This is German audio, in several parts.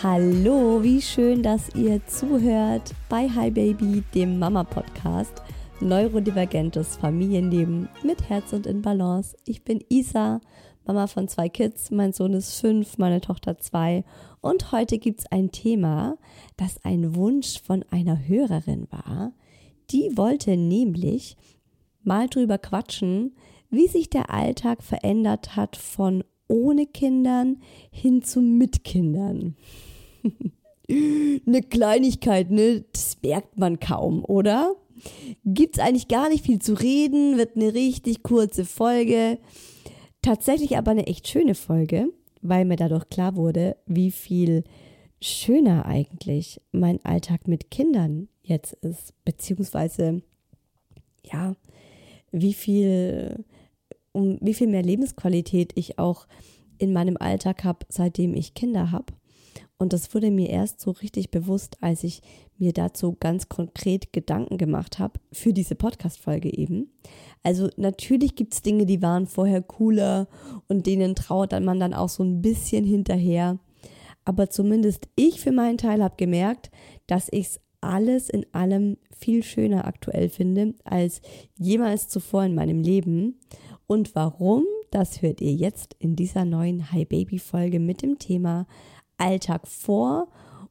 Hallo, wie schön, dass ihr zuhört bei Hi Baby, dem Mama Podcast. Neurodivergentes Familienleben mit Herz und in Balance. Ich bin Isa, Mama von zwei Kids. Mein Sohn ist fünf, meine Tochter zwei. Und heute gibt es ein Thema, das ein Wunsch von einer Hörerin war. Die wollte nämlich mal drüber quatschen, wie sich der Alltag verändert hat von ohne Kindern hin zu mit Kindern. Eine Kleinigkeit, ne? Das merkt man kaum, oder? Gibt's eigentlich gar nicht viel zu reden, wird eine richtig kurze Folge. Tatsächlich aber eine echt schöne Folge, weil mir dadurch klar wurde, wie viel schöner eigentlich mein Alltag mit Kindern jetzt ist, beziehungsweise ja, wie viel um wie viel mehr Lebensqualität ich auch in meinem Alltag habe, seitdem ich Kinder habe. Und das wurde mir erst so richtig bewusst, als ich mir dazu ganz konkret Gedanken gemacht habe für diese Podcast-Folge eben. Also natürlich gibt es Dinge, die waren vorher cooler und denen trauert man dann auch so ein bisschen hinterher. Aber zumindest ich für meinen Teil habe gemerkt, dass ich es alles in allem viel schöner aktuell finde als jemals zuvor in meinem Leben. Und warum, das hört ihr jetzt in dieser neuen Hi Baby Folge mit dem Thema Alltag vor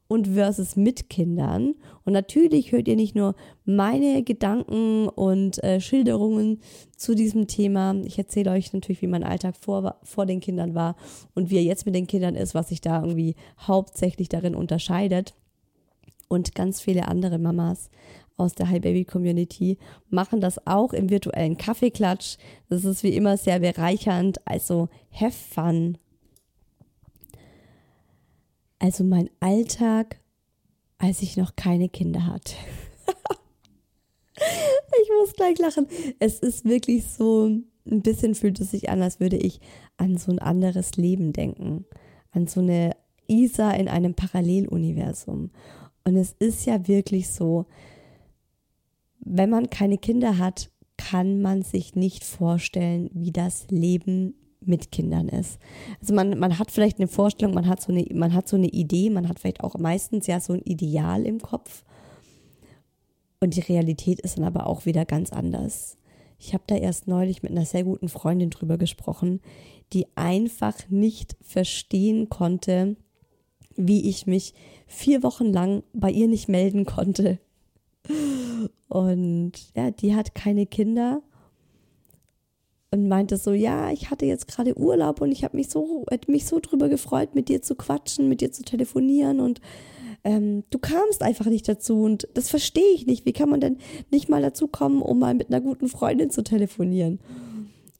und versus mit Kindern. Und natürlich hört ihr nicht nur meine Gedanken und äh, Schilderungen zu diesem Thema. Ich erzähle euch natürlich, wie mein Alltag vor, vor den Kindern war und wie er jetzt mit den Kindern ist, was sich da irgendwie hauptsächlich darin unterscheidet. Und ganz viele andere Mamas aus der Hi Baby Community machen das auch im virtuellen Kaffeeklatsch. Das ist wie immer sehr bereichernd. Also have fun also mein Alltag, als ich noch keine Kinder hatte. ich muss gleich lachen. Es ist wirklich so, ein bisschen fühlt es sich an, als würde ich an so ein anderes Leben denken. An so eine Isa in einem Paralleluniversum. Und es ist ja wirklich so, wenn man keine Kinder hat, kann man sich nicht vorstellen, wie das Leben mit Kindern ist. Also man, man hat vielleicht eine Vorstellung, man hat so eine, man hat so eine Idee, man hat vielleicht auch meistens ja so ein Ideal im Kopf. Und die Realität ist dann aber auch wieder ganz anders. Ich habe da erst neulich mit einer sehr guten Freundin drüber gesprochen, die einfach nicht verstehen konnte, wie ich mich vier Wochen lang bei ihr nicht melden konnte. Und ja, die hat keine Kinder und meinte so, ja, ich hatte jetzt gerade Urlaub und ich habe mich so, mich so drüber gefreut, mit dir zu quatschen, mit dir zu telefonieren und ähm, du kamst einfach nicht dazu und das verstehe ich nicht. Wie kann man denn nicht mal dazu kommen, um mal mit einer guten Freundin zu telefonieren?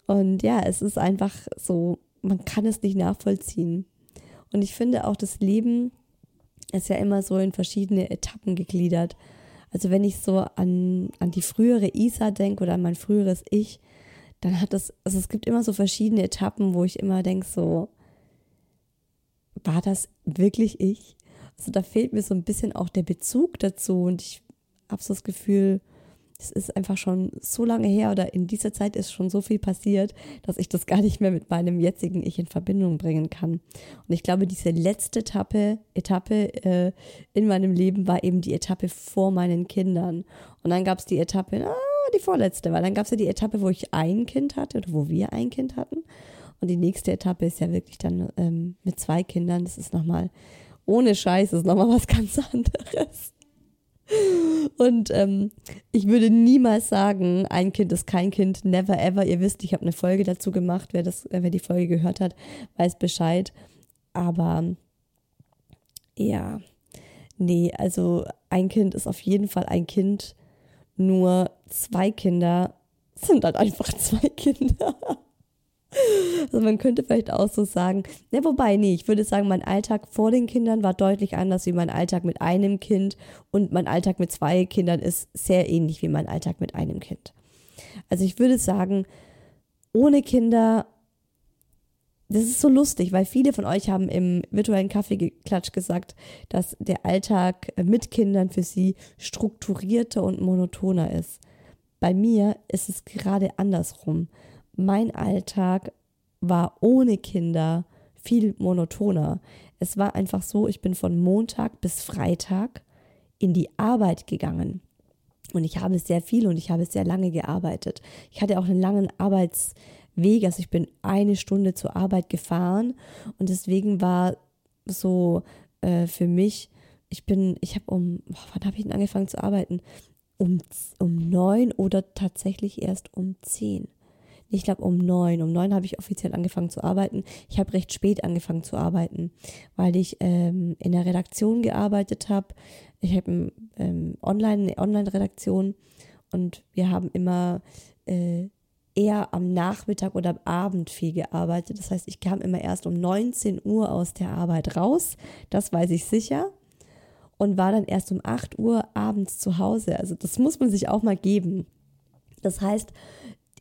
Und ja, es ist einfach so, man kann es nicht nachvollziehen. Und ich finde auch, das Leben ist ja immer so in verschiedene Etappen gegliedert. Also wenn ich so an, an die frühere Isa denke oder an mein früheres Ich, dann hat das, also es gibt immer so verschiedene Etappen, wo ich immer denke, so, war das wirklich ich? Also da fehlt mir so ein bisschen auch der Bezug dazu und ich habe so das Gefühl, es ist einfach schon so lange her oder in dieser Zeit ist schon so viel passiert, dass ich das gar nicht mehr mit meinem jetzigen Ich in Verbindung bringen kann. Und ich glaube, diese letzte Etappe, Etappe äh, in meinem Leben war eben die Etappe vor meinen Kindern. Und dann gab es die Etappe, ah, die vorletzte, weil dann gab es ja die Etappe, wo ich ein Kind hatte oder wo wir ein Kind hatten. Und die nächste Etappe ist ja wirklich dann ähm, mit zwei Kindern. Das ist nochmal, ohne Scheiß, ist nochmal was ganz anderes. Und ähm, ich würde niemals sagen, ein Kind ist kein Kind, never ever. Ihr wisst, ich habe eine Folge dazu gemacht. Wer, das, wer die Folge gehört hat, weiß Bescheid. Aber ja, nee, also ein Kind ist auf jeden Fall ein Kind. Nur zwei Kinder sind halt einfach zwei Kinder. Also man könnte vielleicht auch so sagen, ne, wobei, nee, ich würde sagen, mein Alltag vor den Kindern war deutlich anders wie mein Alltag mit einem Kind und mein Alltag mit zwei Kindern ist sehr ähnlich wie mein Alltag mit einem Kind. Also ich würde sagen, ohne Kinder, das ist so lustig, weil viele von euch haben im virtuellen Kaffeeklatsch gesagt, dass der Alltag mit Kindern für sie strukturierter und monotoner ist. Bei mir ist es gerade andersrum mein Alltag war ohne Kinder viel monotoner. Es war einfach so, ich bin von Montag bis Freitag in die Arbeit gegangen. Und ich habe sehr viel und ich habe sehr lange gearbeitet. Ich hatte auch einen langen Arbeitsweg, also ich bin eine Stunde zur Arbeit gefahren und deswegen war so äh, für mich, ich bin, ich habe um, wann habe ich denn angefangen zu arbeiten? Um, um neun oder tatsächlich erst um zehn ich glaube um neun. Um neun habe ich offiziell angefangen zu arbeiten. Ich habe recht spät angefangen zu arbeiten, weil ich ähm, in der Redaktion gearbeitet habe. Ich habe ähm, online eine Online-Redaktion und wir haben immer äh, eher am Nachmittag oder am Abend viel gearbeitet. Das heißt, ich kam immer erst um 19 Uhr aus der Arbeit raus. Das weiß ich sicher. Und war dann erst um 8 Uhr abends zu Hause. Also das muss man sich auch mal geben. Das heißt,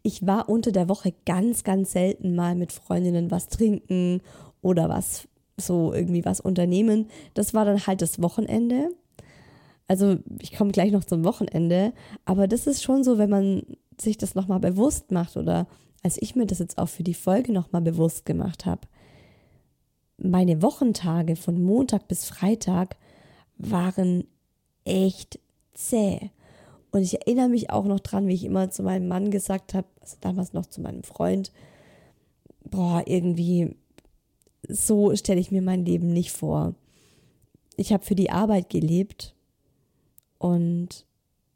ich war unter der Woche ganz, ganz selten mal mit Freundinnen was trinken oder was so irgendwie was unternehmen. Das war dann halt das Wochenende. Also ich komme gleich noch zum Wochenende, aber das ist schon so, wenn man sich das nochmal bewusst macht oder als ich mir das jetzt auch für die Folge nochmal bewusst gemacht habe. Meine Wochentage von Montag bis Freitag waren echt zäh. Und ich erinnere mich auch noch dran, wie ich immer zu meinem Mann gesagt habe, also damals noch zu meinem Freund, boah, irgendwie, so stelle ich mir mein Leben nicht vor. Ich habe für die Arbeit gelebt und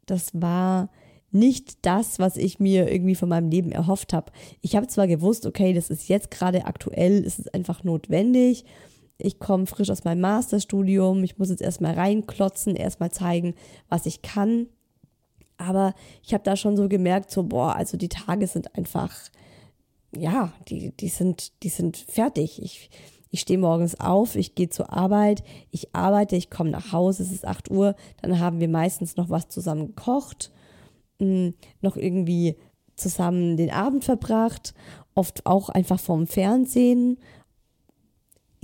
das war nicht das, was ich mir irgendwie von meinem Leben erhofft habe. Ich habe zwar gewusst, okay, das ist jetzt gerade aktuell, es ist einfach notwendig. Ich komme frisch aus meinem Masterstudium, ich muss jetzt erstmal reinklotzen, erstmal zeigen, was ich kann. Aber ich habe da schon so gemerkt, so, boah, also die Tage sind einfach, ja, die, die, sind, die sind fertig. Ich, ich stehe morgens auf, ich gehe zur Arbeit, ich arbeite, ich komme nach Hause, es ist 8 Uhr, dann haben wir meistens noch was zusammen gekocht, noch irgendwie zusammen den Abend verbracht, oft auch einfach vorm Fernsehen.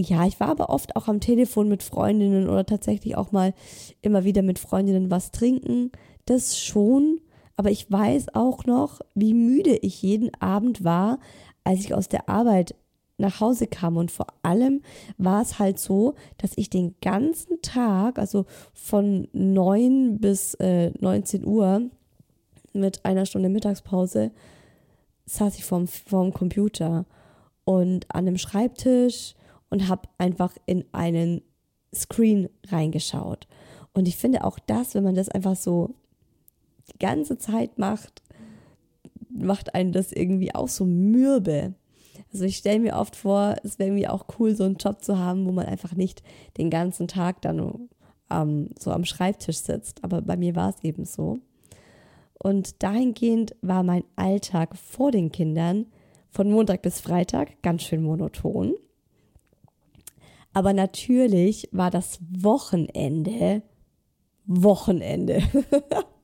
Ja, ich war aber oft auch am Telefon mit Freundinnen oder tatsächlich auch mal immer wieder mit Freundinnen was trinken das schon, aber ich weiß auch noch, wie müde ich jeden Abend war, als ich aus der Arbeit nach Hause kam. Und vor allem war es halt so, dass ich den ganzen Tag, also von 9 bis äh, 19 Uhr mit einer Stunde Mittagspause, saß ich vorm, vorm Computer und an einem Schreibtisch und habe einfach in einen Screen reingeschaut. Und ich finde auch das, wenn man das einfach so die ganze Zeit macht, macht einen das irgendwie auch so mürbe. Also ich stelle mir oft vor, es wäre irgendwie auch cool, so einen Job zu haben, wo man einfach nicht den ganzen Tag dann ähm, so am Schreibtisch sitzt. Aber bei mir war es eben so. Und dahingehend war mein Alltag vor den Kindern von Montag bis Freitag ganz schön monoton. Aber natürlich war das Wochenende Wochenende.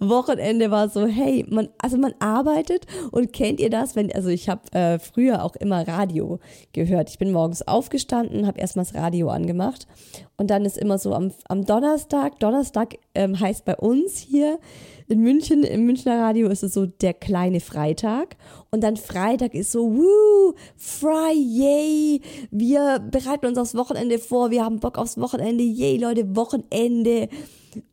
Wochenende war so, hey, man, also man arbeitet und kennt ihr das, wenn, also ich habe äh, früher auch immer Radio gehört. Ich bin morgens aufgestanden, habe erstmal das Radio angemacht und dann ist immer so am, am Donnerstag, Donnerstag ähm, heißt bei uns hier in München, im Münchner Radio ist es so der kleine Freitag und dann Freitag ist so, woo, Friday, wir bereiten uns aufs Wochenende vor, wir haben Bock aufs Wochenende, yay Leute, Wochenende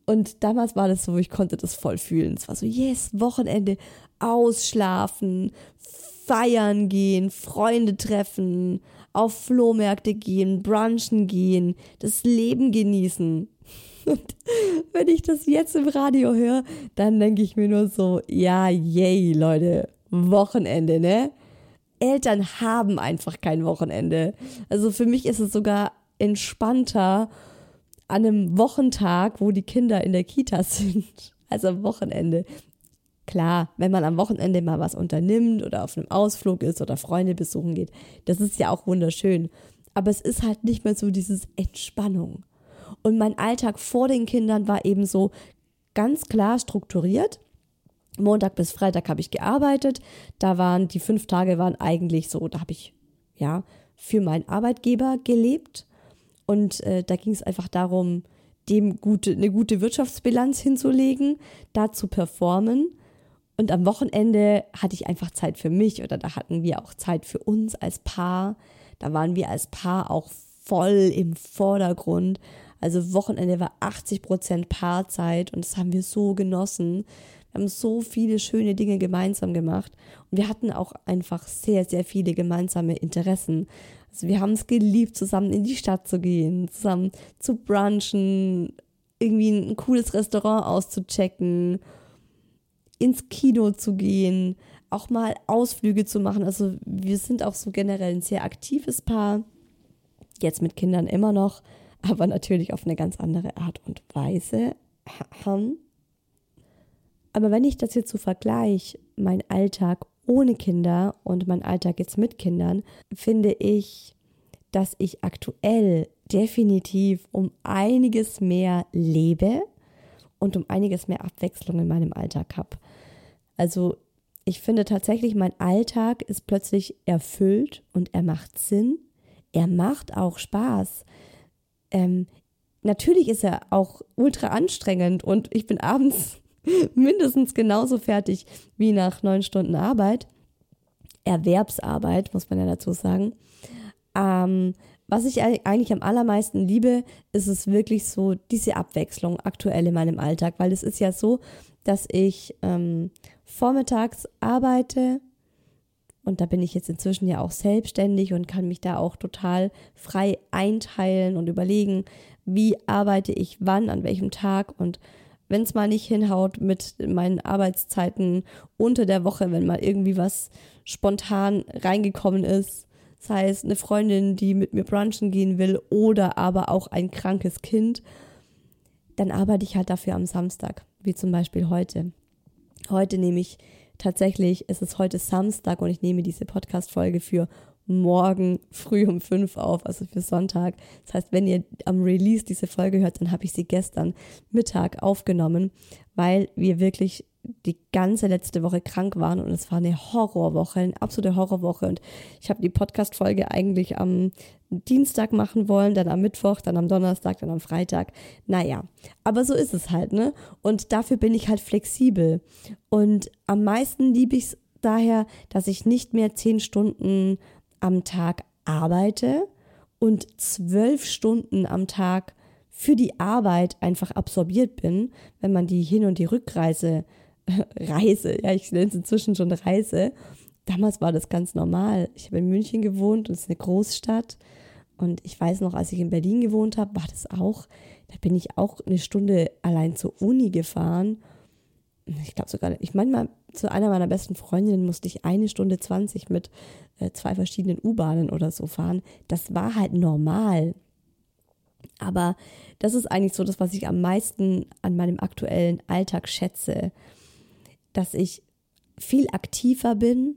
und damals war das so, ich konnte das voll fühlen. Es war so, yes, Wochenende, ausschlafen, feiern gehen, Freunde treffen, auf Flohmärkte gehen, brunchen gehen, das Leben genießen. Und wenn ich das jetzt im Radio höre, dann denke ich mir nur so, ja, yay, Leute, Wochenende, ne? Eltern haben einfach kein Wochenende. Also für mich ist es sogar entspannter an einem Wochentag, wo die Kinder in der Kita sind, also am Wochenende. Klar, wenn man am Wochenende mal was unternimmt oder auf einem Ausflug ist oder Freunde besuchen geht, das ist ja auch wunderschön. Aber es ist halt nicht mehr so dieses Entspannung. Und mein Alltag vor den Kindern war eben so ganz klar strukturiert. Montag bis Freitag habe ich gearbeitet. Da waren die fünf Tage waren eigentlich so, da habe ich ja für meinen Arbeitgeber gelebt und äh, da ging es einfach darum, dem gute, eine gute Wirtschaftsbilanz hinzulegen, da zu performen. Und am Wochenende hatte ich einfach Zeit für mich oder da hatten wir auch Zeit für uns als Paar. Da waren wir als Paar auch voll im Vordergrund. Also Wochenende war 80 Prozent Paarzeit und das haben wir so genossen. Wir haben so viele schöne Dinge gemeinsam gemacht und wir hatten auch einfach sehr, sehr viele gemeinsame Interessen. Also wir haben es geliebt, zusammen in die Stadt zu gehen, zusammen zu brunchen, irgendwie ein cooles Restaurant auszuchecken, ins Kino zu gehen, auch mal Ausflüge zu machen. Also wir sind auch so generell ein sehr aktives Paar. Jetzt mit Kindern immer noch, aber natürlich auf eine ganz andere Art und Weise. Aber wenn ich das jetzt so vergleiche, mein Alltag ohne Kinder und mein Alltag jetzt mit Kindern, finde ich, dass ich aktuell definitiv um einiges mehr lebe und um einiges mehr Abwechslung in meinem Alltag habe. Also ich finde tatsächlich, mein Alltag ist plötzlich erfüllt und er macht Sinn. Er macht auch Spaß. Ähm, natürlich ist er auch ultra anstrengend und ich bin abends mindestens genauso fertig wie nach neun Stunden Arbeit. Erwerbsarbeit, muss man ja dazu sagen. Ähm, was ich eigentlich am allermeisten liebe, ist es wirklich so diese Abwechslung aktuell in meinem Alltag, weil es ist ja so, dass ich ähm, vormittags arbeite und da bin ich jetzt inzwischen ja auch selbstständig und kann mich da auch total frei einteilen und überlegen, wie arbeite ich wann, an welchem Tag und wenn es mal nicht hinhaut mit meinen Arbeitszeiten unter der Woche, wenn mal irgendwie was spontan reingekommen ist, sei es eine Freundin, die mit mir brunchen gehen will oder aber auch ein krankes Kind, dann arbeite ich halt dafür am Samstag, wie zum Beispiel heute. Heute nehme ich tatsächlich, es ist heute Samstag und ich nehme diese Podcast-Folge für morgen früh um fünf auf, also für Sonntag. Das heißt, wenn ihr am Release diese Folge hört, dann habe ich sie gestern Mittag aufgenommen, weil wir wirklich die ganze letzte Woche krank waren und es war eine Horrorwoche, eine absolute Horrorwoche. Und ich habe die Podcast-Folge eigentlich am Dienstag machen wollen, dann am Mittwoch, dann am Donnerstag, dann am Freitag. Naja, aber so ist es halt, ne? Und dafür bin ich halt flexibel. Und am meisten liebe ich es daher, dass ich nicht mehr zehn Stunden am Tag arbeite und zwölf Stunden am Tag für die Arbeit einfach absorbiert bin, wenn man die Hin- und die Rückreise, Reise, ja, ich nenne es inzwischen schon Reise. Damals war das ganz normal. Ich habe in München gewohnt und es ist eine Großstadt. Und ich weiß noch, als ich in Berlin gewohnt habe, war das auch, da bin ich auch eine Stunde allein zur Uni gefahren. Ich glaube sogar, ich manchmal zu einer meiner besten Freundinnen musste ich eine Stunde 20 mit äh, zwei verschiedenen U-Bahnen oder so fahren. Das war halt normal. Aber das ist eigentlich so das, was ich am meisten an meinem aktuellen Alltag schätze, dass ich viel aktiver bin.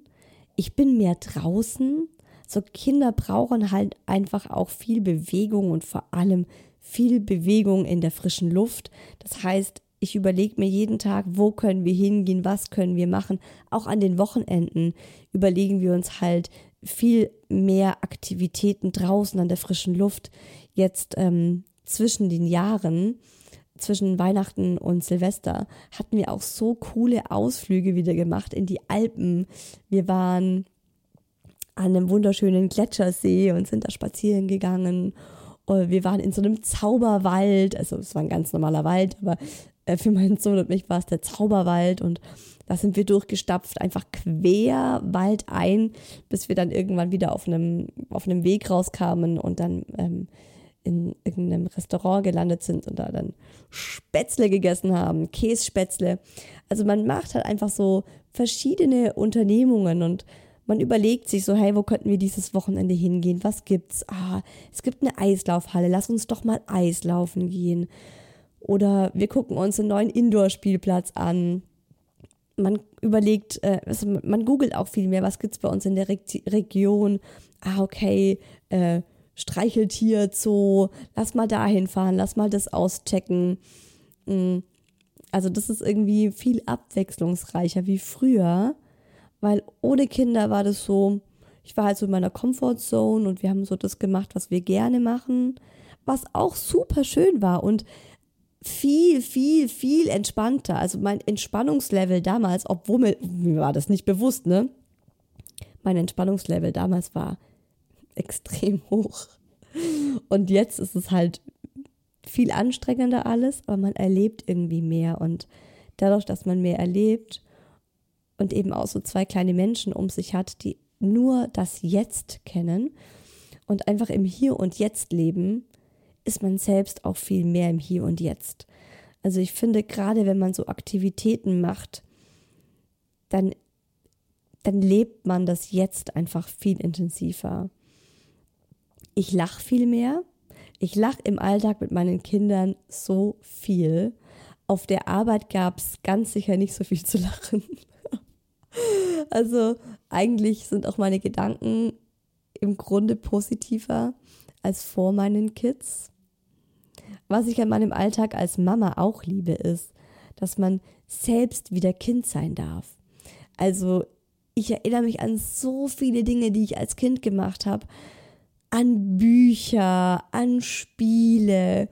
Ich bin mehr draußen. So Kinder brauchen halt einfach auch viel Bewegung und vor allem viel Bewegung in der frischen Luft. Das heißt, ich überlege mir jeden Tag, wo können wir hingehen, was können wir machen. Auch an den Wochenenden überlegen wir uns halt viel mehr Aktivitäten draußen an der frischen Luft. Jetzt ähm, zwischen den Jahren, zwischen Weihnachten und Silvester, hatten wir auch so coole Ausflüge wieder gemacht in die Alpen. Wir waren an einem wunderschönen Gletschersee und sind da spazieren gegangen. Wir waren in so einem Zauberwald, also es war ein ganz normaler Wald, aber für meinen Sohn und mich war es der Zauberwald und da sind wir durchgestapft, einfach quer Wald ein, bis wir dann irgendwann wieder auf einem, auf einem Weg rauskamen und dann ähm, in irgendeinem Restaurant gelandet sind und da dann Spätzle gegessen haben, Kässpätzle. Also man macht halt einfach so verschiedene Unternehmungen und man überlegt sich so, hey, wo könnten wir dieses Wochenende hingehen? Was gibt's? Ah, es gibt eine Eislaufhalle, lass uns doch mal Eislaufen gehen. Oder wir gucken uns einen neuen Indoor-Spielplatz an. Man überlegt, äh, also man googelt auch viel mehr, was gibt's bei uns in der Re Region? Ah, okay, äh, Streicheltier, Zoo, lass mal dahin fahren, lass mal das auschecken. Mm, also das ist irgendwie viel abwechslungsreicher wie früher, weil ohne Kinder war das so, ich war halt so in meiner Comfortzone und wir haben so das gemacht, was wir gerne machen, was auch super schön war und viel, viel, viel entspannter. Also mein Entspannungslevel damals, obwohl mir, mir war das nicht bewusst, ne? Mein Entspannungslevel damals war extrem hoch. Und jetzt ist es halt viel anstrengender alles, aber man erlebt irgendwie mehr. Und dadurch, dass man mehr erlebt und eben auch so zwei kleine Menschen um sich hat, die nur das Jetzt kennen und einfach im Hier und Jetzt leben, ist man selbst auch viel mehr im Hier und Jetzt. Also ich finde, gerade wenn man so Aktivitäten macht, dann, dann lebt man das Jetzt einfach viel intensiver ich lache viel mehr. Ich lache im Alltag mit meinen Kindern so viel. Auf der Arbeit gab es ganz sicher nicht so viel zu lachen. also eigentlich sind auch meine Gedanken im Grunde positiver als vor meinen Kids. Was ich an meinem Alltag als Mama auch liebe, ist, dass man selbst wieder Kind sein darf. Also ich erinnere mich an so viele Dinge, die ich als Kind gemacht habe, an Bücher, an Spiele.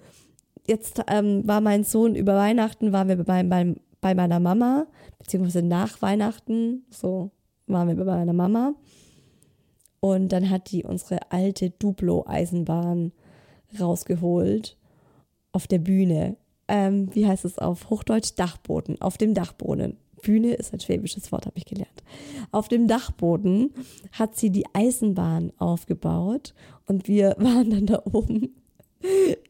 Jetzt ähm, war mein Sohn über Weihnachten, waren wir bei, bei, bei meiner Mama, beziehungsweise nach Weihnachten, so waren wir bei meiner Mama. Und dann hat die unsere alte Duplo-Eisenbahn rausgeholt auf der Bühne. Ähm, wie heißt es auf Hochdeutsch? Dachboden, auf dem Dachboden. Bühne ist ein schwäbisches Wort, habe ich gelernt. Auf dem Dachboden hat sie die Eisenbahn aufgebaut und wir waren dann da oben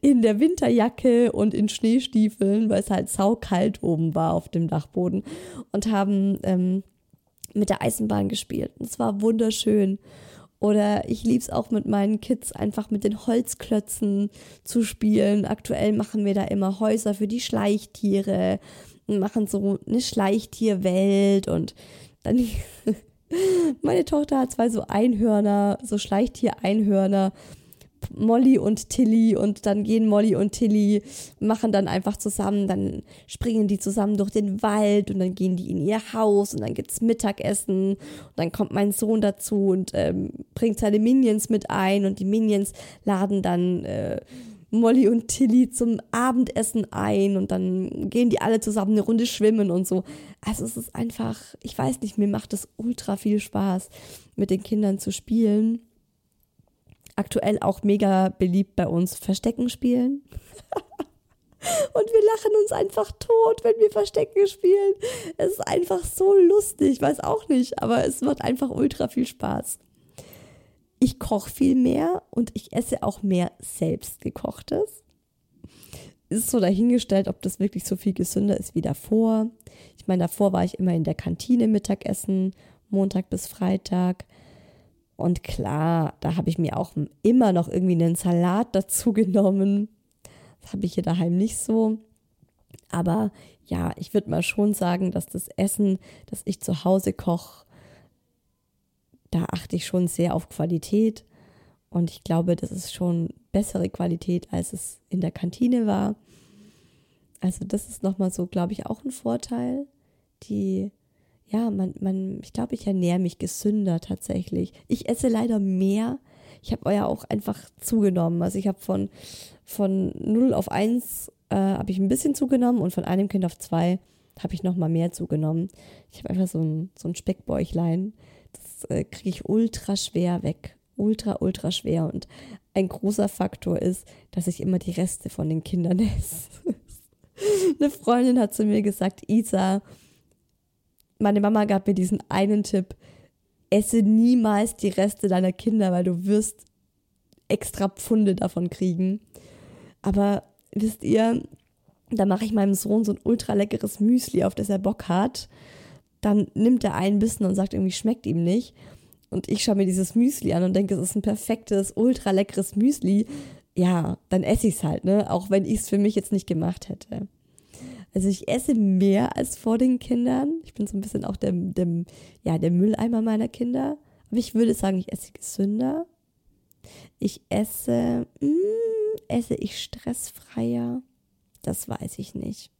in der Winterjacke und in Schneestiefeln, weil es halt saukalt oben war auf dem Dachboden und haben ähm, mit der Eisenbahn gespielt. Es war wunderschön. Oder ich liebe es auch mit meinen Kids, einfach mit den Holzklötzen zu spielen. Aktuell machen wir da immer Häuser für die Schleichtiere machen so eine Schleichtierwelt und dann meine Tochter hat zwei so Einhörner, so Schleichtier-Einhörner, Molly und Tilly und dann gehen Molly und Tilly, machen dann einfach zusammen, dann springen die zusammen durch den Wald und dann gehen die in ihr Haus und dann gibt's Mittagessen und dann kommt mein Sohn dazu und ähm, bringt seine Minions mit ein und die Minions laden dann äh, Molly und Tilly zum Abendessen ein und dann gehen die alle zusammen eine Runde schwimmen und so. Also es ist einfach, ich weiß nicht, mir macht es ultra viel Spaß, mit den Kindern zu spielen. Aktuell auch mega beliebt bei uns Verstecken spielen. Und wir lachen uns einfach tot, wenn wir Verstecken spielen. Es ist einfach so lustig, weiß auch nicht, aber es macht einfach ultra viel Spaß. ich koche viel mehr und ich esse auch mehr selbst gekochtes. Ist so dahingestellt, ob das wirklich so viel gesünder ist wie davor. Ich meine, davor war ich immer in der Kantine Mittagessen, Montag bis Freitag. Und klar, da habe ich mir auch immer noch irgendwie einen Salat dazu genommen. Das habe ich hier daheim nicht so. Aber ja, ich würde mal schon sagen, dass das Essen, das ich zu Hause koche, da achte ich schon sehr auf Qualität. Und ich glaube, das ist schon bessere Qualität, als es in der Kantine war. Also das ist nochmal so, glaube ich, auch ein Vorteil. Die, ja, man, man, ich glaube, ich ernähre mich gesünder tatsächlich. Ich esse leider mehr. Ich habe ja auch einfach zugenommen. Also ich habe von, von 0 auf 1 äh, habe ich ein bisschen zugenommen und von einem Kind auf zwei habe ich nochmal mehr zugenommen. Ich habe einfach so ein, so ein Speckbäuchlein. Das äh, kriege ich ultra schwer weg. Ultra, ultra schwer. Und ein großer Faktor ist, dass ich immer die Reste von den Kindern esse. Eine Freundin hat zu mir gesagt, Isa, meine Mama gab mir diesen einen Tipp, esse niemals die Reste deiner Kinder, weil du wirst extra Pfunde davon kriegen. Aber wisst ihr, da mache ich meinem Sohn so ein ultra leckeres Müsli, auf das er Bock hat. Dann nimmt er einen Bissen und sagt irgendwie, schmeckt ihm nicht. Und ich schaue mir dieses Müsli an und denke, es ist ein perfektes, ultra leckeres Müsli. Ja, dann esse ich es halt, ne? Auch wenn ich es für mich jetzt nicht gemacht hätte. Also ich esse mehr als vor den Kindern. Ich bin so ein bisschen auch der, der, ja, der Mülleimer meiner Kinder. Aber ich würde sagen, ich esse gesünder. Ich esse, mh, hm, esse ich stressfreier? Das weiß ich nicht.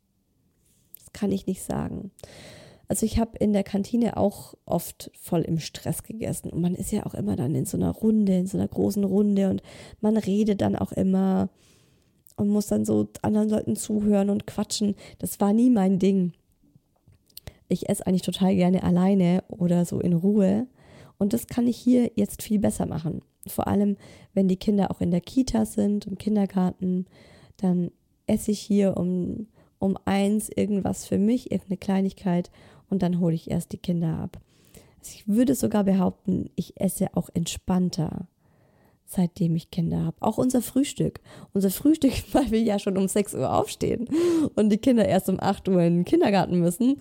Das kann ich nicht sagen. Also ich habe in der Kantine auch oft voll im Stress gegessen und man ist ja auch immer dann in so einer Runde, in so einer großen Runde und man redet dann auch immer und muss dann so anderen Leuten zuhören und quatschen. Das war nie mein Ding. Ich esse eigentlich total gerne alleine oder so in Ruhe und das kann ich hier jetzt viel besser machen. Vor allem, wenn die Kinder auch in der Kita sind, im Kindergarten, dann esse ich hier um, um eins irgendwas für mich, irgendeine Kleinigkeit und dann hole ich erst die Kinder ab. Also ich würde sogar behaupten, ich esse auch entspannter, seitdem ich Kinder habe. Auch unser Frühstück. Unser Frühstück, weil wir ja schon um 6 Uhr aufstehen und die Kinder erst um 8 Uhr in den Kindergarten müssen.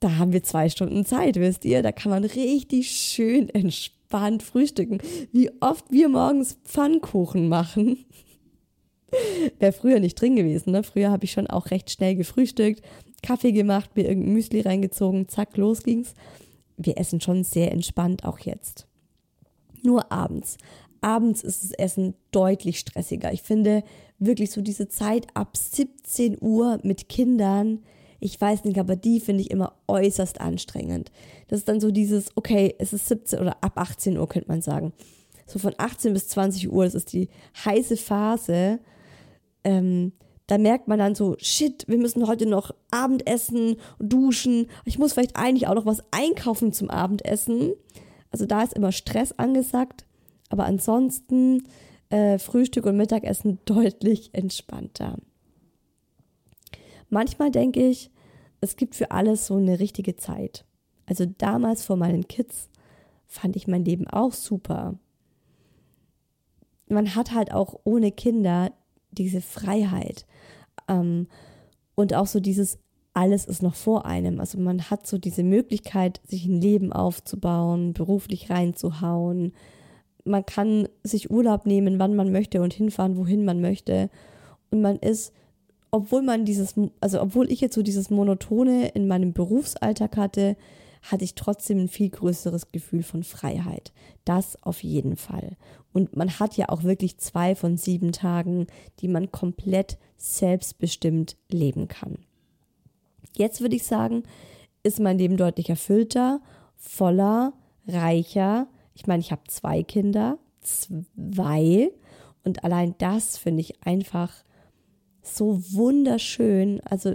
Da haben wir zwei Stunden Zeit, wisst ihr? Da kann man richtig schön entspannt frühstücken. Wie oft wir morgens Pfannkuchen machen. Wäre früher nicht drin gewesen. Ne? Früher habe ich schon auch recht schnell gefrühstückt, Kaffee gemacht, mir irgendein Müsli reingezogen, zack, los ging's. Wir essen schon sehr entspannt auch jetzt. Nur abends. Abends ist das Essen deutlich stressiger. Ich finde wirklich so diese Zeit ab 17 Uhr mit Kindern, ich weiß nicht, aber die finde ich immer äußerst anstrengend. Das ist dann so dieses, okay, es ist 17 oder ab 18 Uhr könnte man sagen. So von 18 bis 20 Uhr, das ist die heiße Phase ähm, da merkt man dann so, shit, wir müssen heute noch Abendessen, duschen. Ich muss vielleicht eigentlich auch noch was einkaufen zum Abendessen. Also da ist immer Stress angesagt. Aber ansonsten äh, Frühstück und Mittagessen deutlich entspannter. Manchmal denke ich, es gibt für alles so eine richtige Zeit. Also damals vor meinen Kids fand ich mein Leben auch super. Man hat halt auch ohne Kinder diese Freiheit ähm, und auch so dieses alles ist noch vor einem. Also man hat so diese Möglichkeit, sich ein Leben aufzubauen, beruflich reinzuhauen. Man kann sich Urlaub nehmen, wann man möchte und hinfahren, wohin man möchte. Und man ist, obwohl man dieses, also obwohl ich jetzt so dieses Monotone in meinem Berufsalltag hatte, hatte ich trotzdem ein viel größeres Gefühl von Freiheit. Das auf jeden Fall. Und man hat ja auch wirklich zwei von sieben Tagen, die man komplett selbstbestimmt leben kann. Jetzt würde ich sagen, ist mein Leben deutlich erfüllter, voller, reicher. Ich meine, ich habe zwei Kinder, zwei. Und allein das finde ich einfach so wunderschön. Also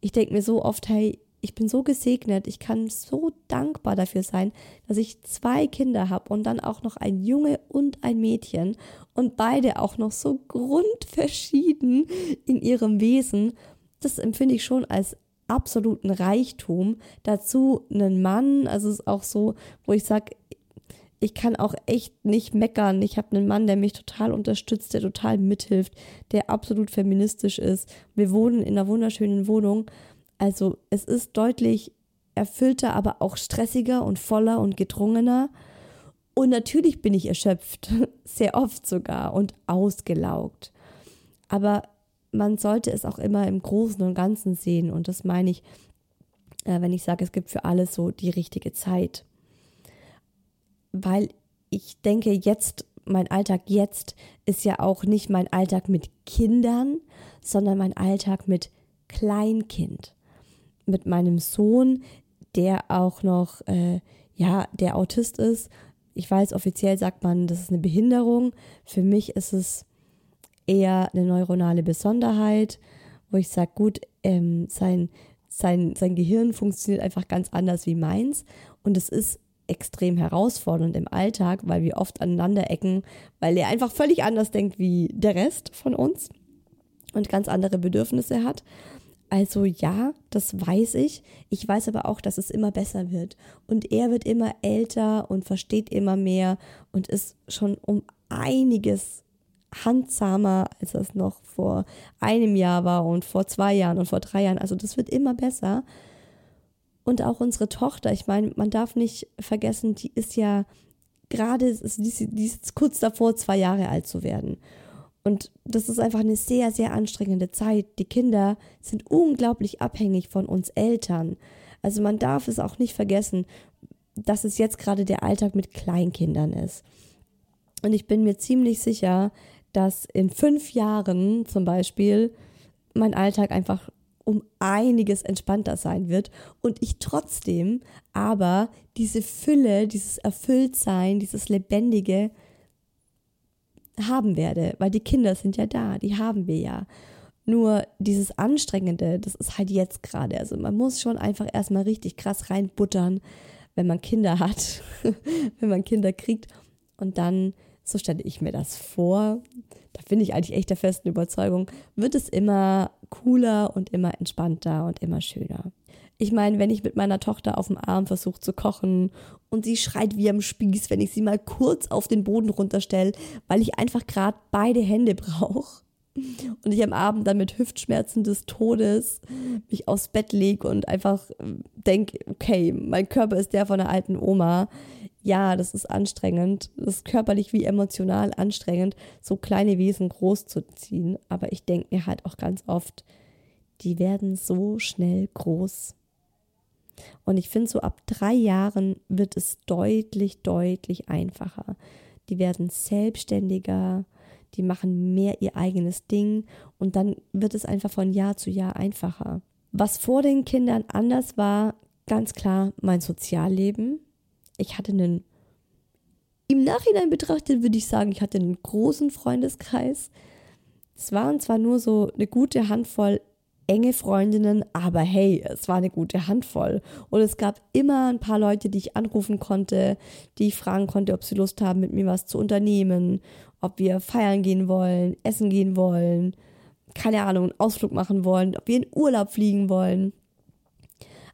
ich denke mir so oft, hey, ich bin so gesegnet, ich kann so dankbar dafür sein, dass ich zwei Kinder habe und dann auch noch ein Junge und ein Mädchen und beide auch noch so grundverschieden in ihrem Wesen. Das empfinde ich schon als absoluten Reichtum. Dazu einen Mann, also es ist auch so, wo ich sage, ich kann auch echt nicht meckern. Ich habe einen Mann, der mich total unterstützt, der total mithilft, der absolut feministisch ist. Wir wohnen in einer wunderschönen Wohnung. Also es ist deutlich erfüllter, aber auch stressiger und voller und gedrungener. Und natürlich bin ich erschöpft, sehr oft sogar und ausgelaugt. Aber man sollte es auch immer im Großen und Ganzen sehen. Und das meine ich, äh, wenn ich sage, es gibt für alles so die richtige Zeit. Weil ich denke, jetzt, mein Alltag jetzt ist ja auch nicht mein Alltag mit Kindern, sondern mein Alltag mit Kleinkind. Mit meinem Sohn, der auch noch, äh, ja, der Autist ist. Ich weiß, offiziell sagt man, das ist eine Behinderung. Für mich ist es eher eine neuronale Besonderheit, wo ich sage, gut, ähm, sein, sein, sein Gehirn funktioniert einfach ganz anders wie meins. Und es ist extrem herausfordernd im Alltag, weil wir oft aneinander ecken, weil er einfach völlig anders denkt wie der Rest von uns und ganz andere Bedürfnisse hat. Also ja, das weiß ich. Ich weiß aber auch, dass es immer besser wird. Und er wird immer älter und versteht immer mehr und ist schon um einiges handsamer, als es noch vor einem Jahr war und vor zwei Jahren und vor drei Jahren. Also das wird immer besser. Und auch unsere Tochter, ich meine, man darf nicht vergessen, die ist ja gerade, die ist kurz davor, zwei Jahre alt zu werden. Und das ist einfach eine sehr, sehr anstrengende Zeit. Die Kinder sind unglaublich abhängig von uns Eltern. Also man darf es auch nicht vergessen, dass es jetzt gerade der Alltag mit Kleinkindern ist. Und ich bin mir ziemlich sicher, dass in fünf Jahren zum Beispiel mein Alltag einfach um einiges entspannter sein wird und ich trotzdem aber diese Fülle, dieses Erfülltsein, dieses Lebendige haben werde, weil die Kinder sind ja da, die haben wir ja. Nur dieses Anstrengende, das ist halt jetzt gerade. Also man muss schon einfach erstmal richtig krass reinbuttern, wenn man Kinder hat, wenn man Kinder kriegt. Und dann, so stelle ich mir das vor, da bin ich eigentlich echt der festen Überzeugung, wird es immer cooler und immer entspannter und immer schöner. Ich meine, wenn ich mit meiner Tochter auf dem Arm versuche zu kochen und sie schreit wie am Spieß, wenn ich sie mal kurz auf den Boden runterstelle, weil ich einfach gerade beide Hände brauche und ich am Abend dann mit Hüftschmerzen des Todes mich aufs Bett lege und einfach denke, okay, mein Körper ist der von der alten Oma. Ja, das ist anstrengend. Das ist körperlich wie emotional anstrengend, so kleine Wesen groß zu ziehen. Aber ich denke mir halt auch ganz oft, die werden so schnell groß. Und ich finde, so ab drei Jahren wird es deutlich, deutlich einfacher. Die werden selbstständiger, die machen mehr ihr eigenes Ding und dann wird es einfach von Jahr zu Jahr einfacher. Was vor den Kindern anders war, ganz klar mein Sozialleben. Ich hatte einen, im Nachhinein betrachtet würde ich sagen, ich hatte einen großen Freundeskreis. Es waren zwar nur so eine gute Handvoll enge Freundinnen, aber hey, es war eine gute Handvoll. Und es gab immer ein paar Leute, die ich anrufen konnte, die ich fragen konnte, ob sie Lust haben, mit mir was zu unternehmen, ob wir feiern gehen wollen, essen gehen wollen, keine Ahnung, einen Ausflug machen wollen, ob wir in Urlaub fliegen wollen.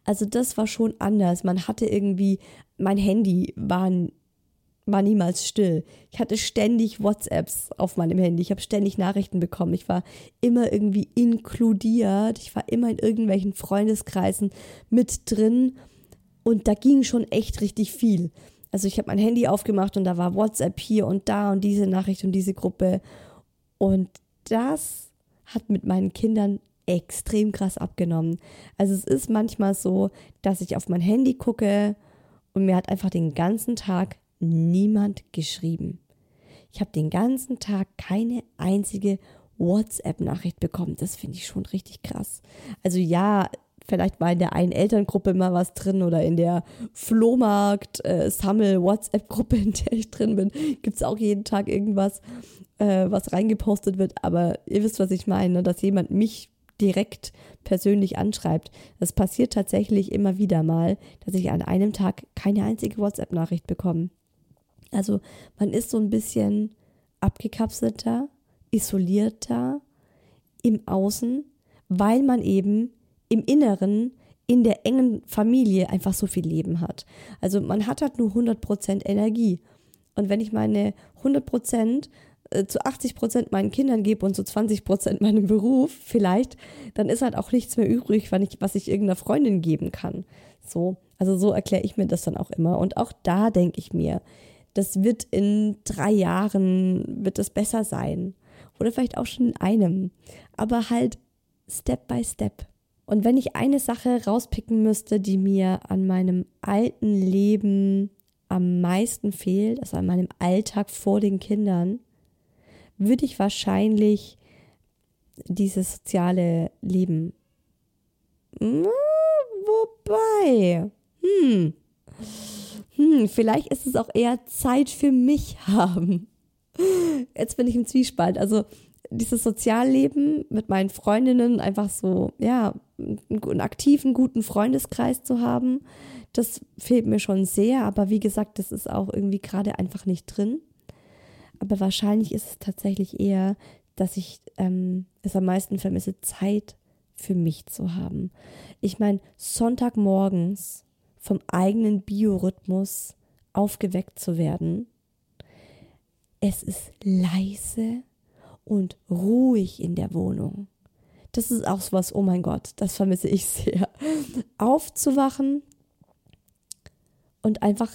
Also das war schon anders. Man hatte irgendwie, mein Handy war war niemals still. Ich hatte ständig WhatsApps auf meinem Handy. Ich habe ständig Nachrichten bekommen. Ich war immer irgendwie inkludiert. Ich war immer in irgendwelchen Freundeskreisen mit drin. Und da ging schon echt richtig viel. Also ich habe mein Handy aufgemacht und da war WhatsApp hier und da und diese Nachricht und diese Gruppe. Und das hat mit meinen Kindern extrem krass abgenommen. Also es ist manchmal so, dass ich auf mein Handy gucke und mir hat einfach den ganzen Tag niemand geschrieben. Ich habe den ganzen Tag keine einzige WhatsApp-Nachricht bekommen. Das finde ich schon richtig krass. Also ja, vielleicht war in der einen Elterngruppe mal was drin oder in der Flohmarkt-Sammel-WhatsApp-Gruppe, äh, in der ich drin bin, gibt es auch jeden Tag irgendwas, äh, was reingepostet wird. Aber ihr wisst, was ich meine, ne? dass jemand mich direkt persönlich anschreibt. Das passiert tatsächlich immer wieder mal, dass ich an einem Tag keine einzige WhatsApp-Nachricht bekomme. Also man ist so ein bisschen abgekapselter, isolierter im Außen, weil man eben im Inneren in der engen Familie einfach so viel Leben hat. Also man hat halt nur 100% Energie. Und wenn ich meine 100 Prozent äh, zu 80 Prozent meinen Kindern gebe und zu 20 Prozent meinem Beruf vielleicht, dann ist halt auch nichts mehr übrig, was ich, was ich irgendeiner Freundin geben kann. So, also so erkläre ich mir das dann auch immer. Und auch da denke ich mir, das wird in drei Jahren, wird das besser sein. Oder vielleicht auch schon in einem. Aber halt Step by Step. Und wenn ich eine Sache rauspicken müsste, die mir an meinem alten Leben am meisten fehlt, also an meinem Alltag vor den Kindern, würde ich wahrscheinlich dieses soziale Leben. Na, wobei. Hm. Hm, vielleicht ist es auch eher Zeit für mich haben. Jetzt bin ich im Zwiespalt. Also dieses Sozialleben mit meinen Freundinnen, einfach so, ja, einen aktiven, guten Freundeskreis zu haben, das fehlt mir schon sehr. Aber wie gesagt, das ist auch irgendwie gerade einfach nicht drin. Aber wahrscheinlich ist es tatsächlich eher, dass ich ähm, es am meisten vermisse, Zeit für mich zu haben. Ich meine, Sonntagmorgens vom eigenen Biorhythmus aufgeweckt zu werden. Es ist leise und ruhig in der Wohnung. Das ist auch so was, oh mein Gott, das vermisse ich sehr. Aufzuwachen und einfach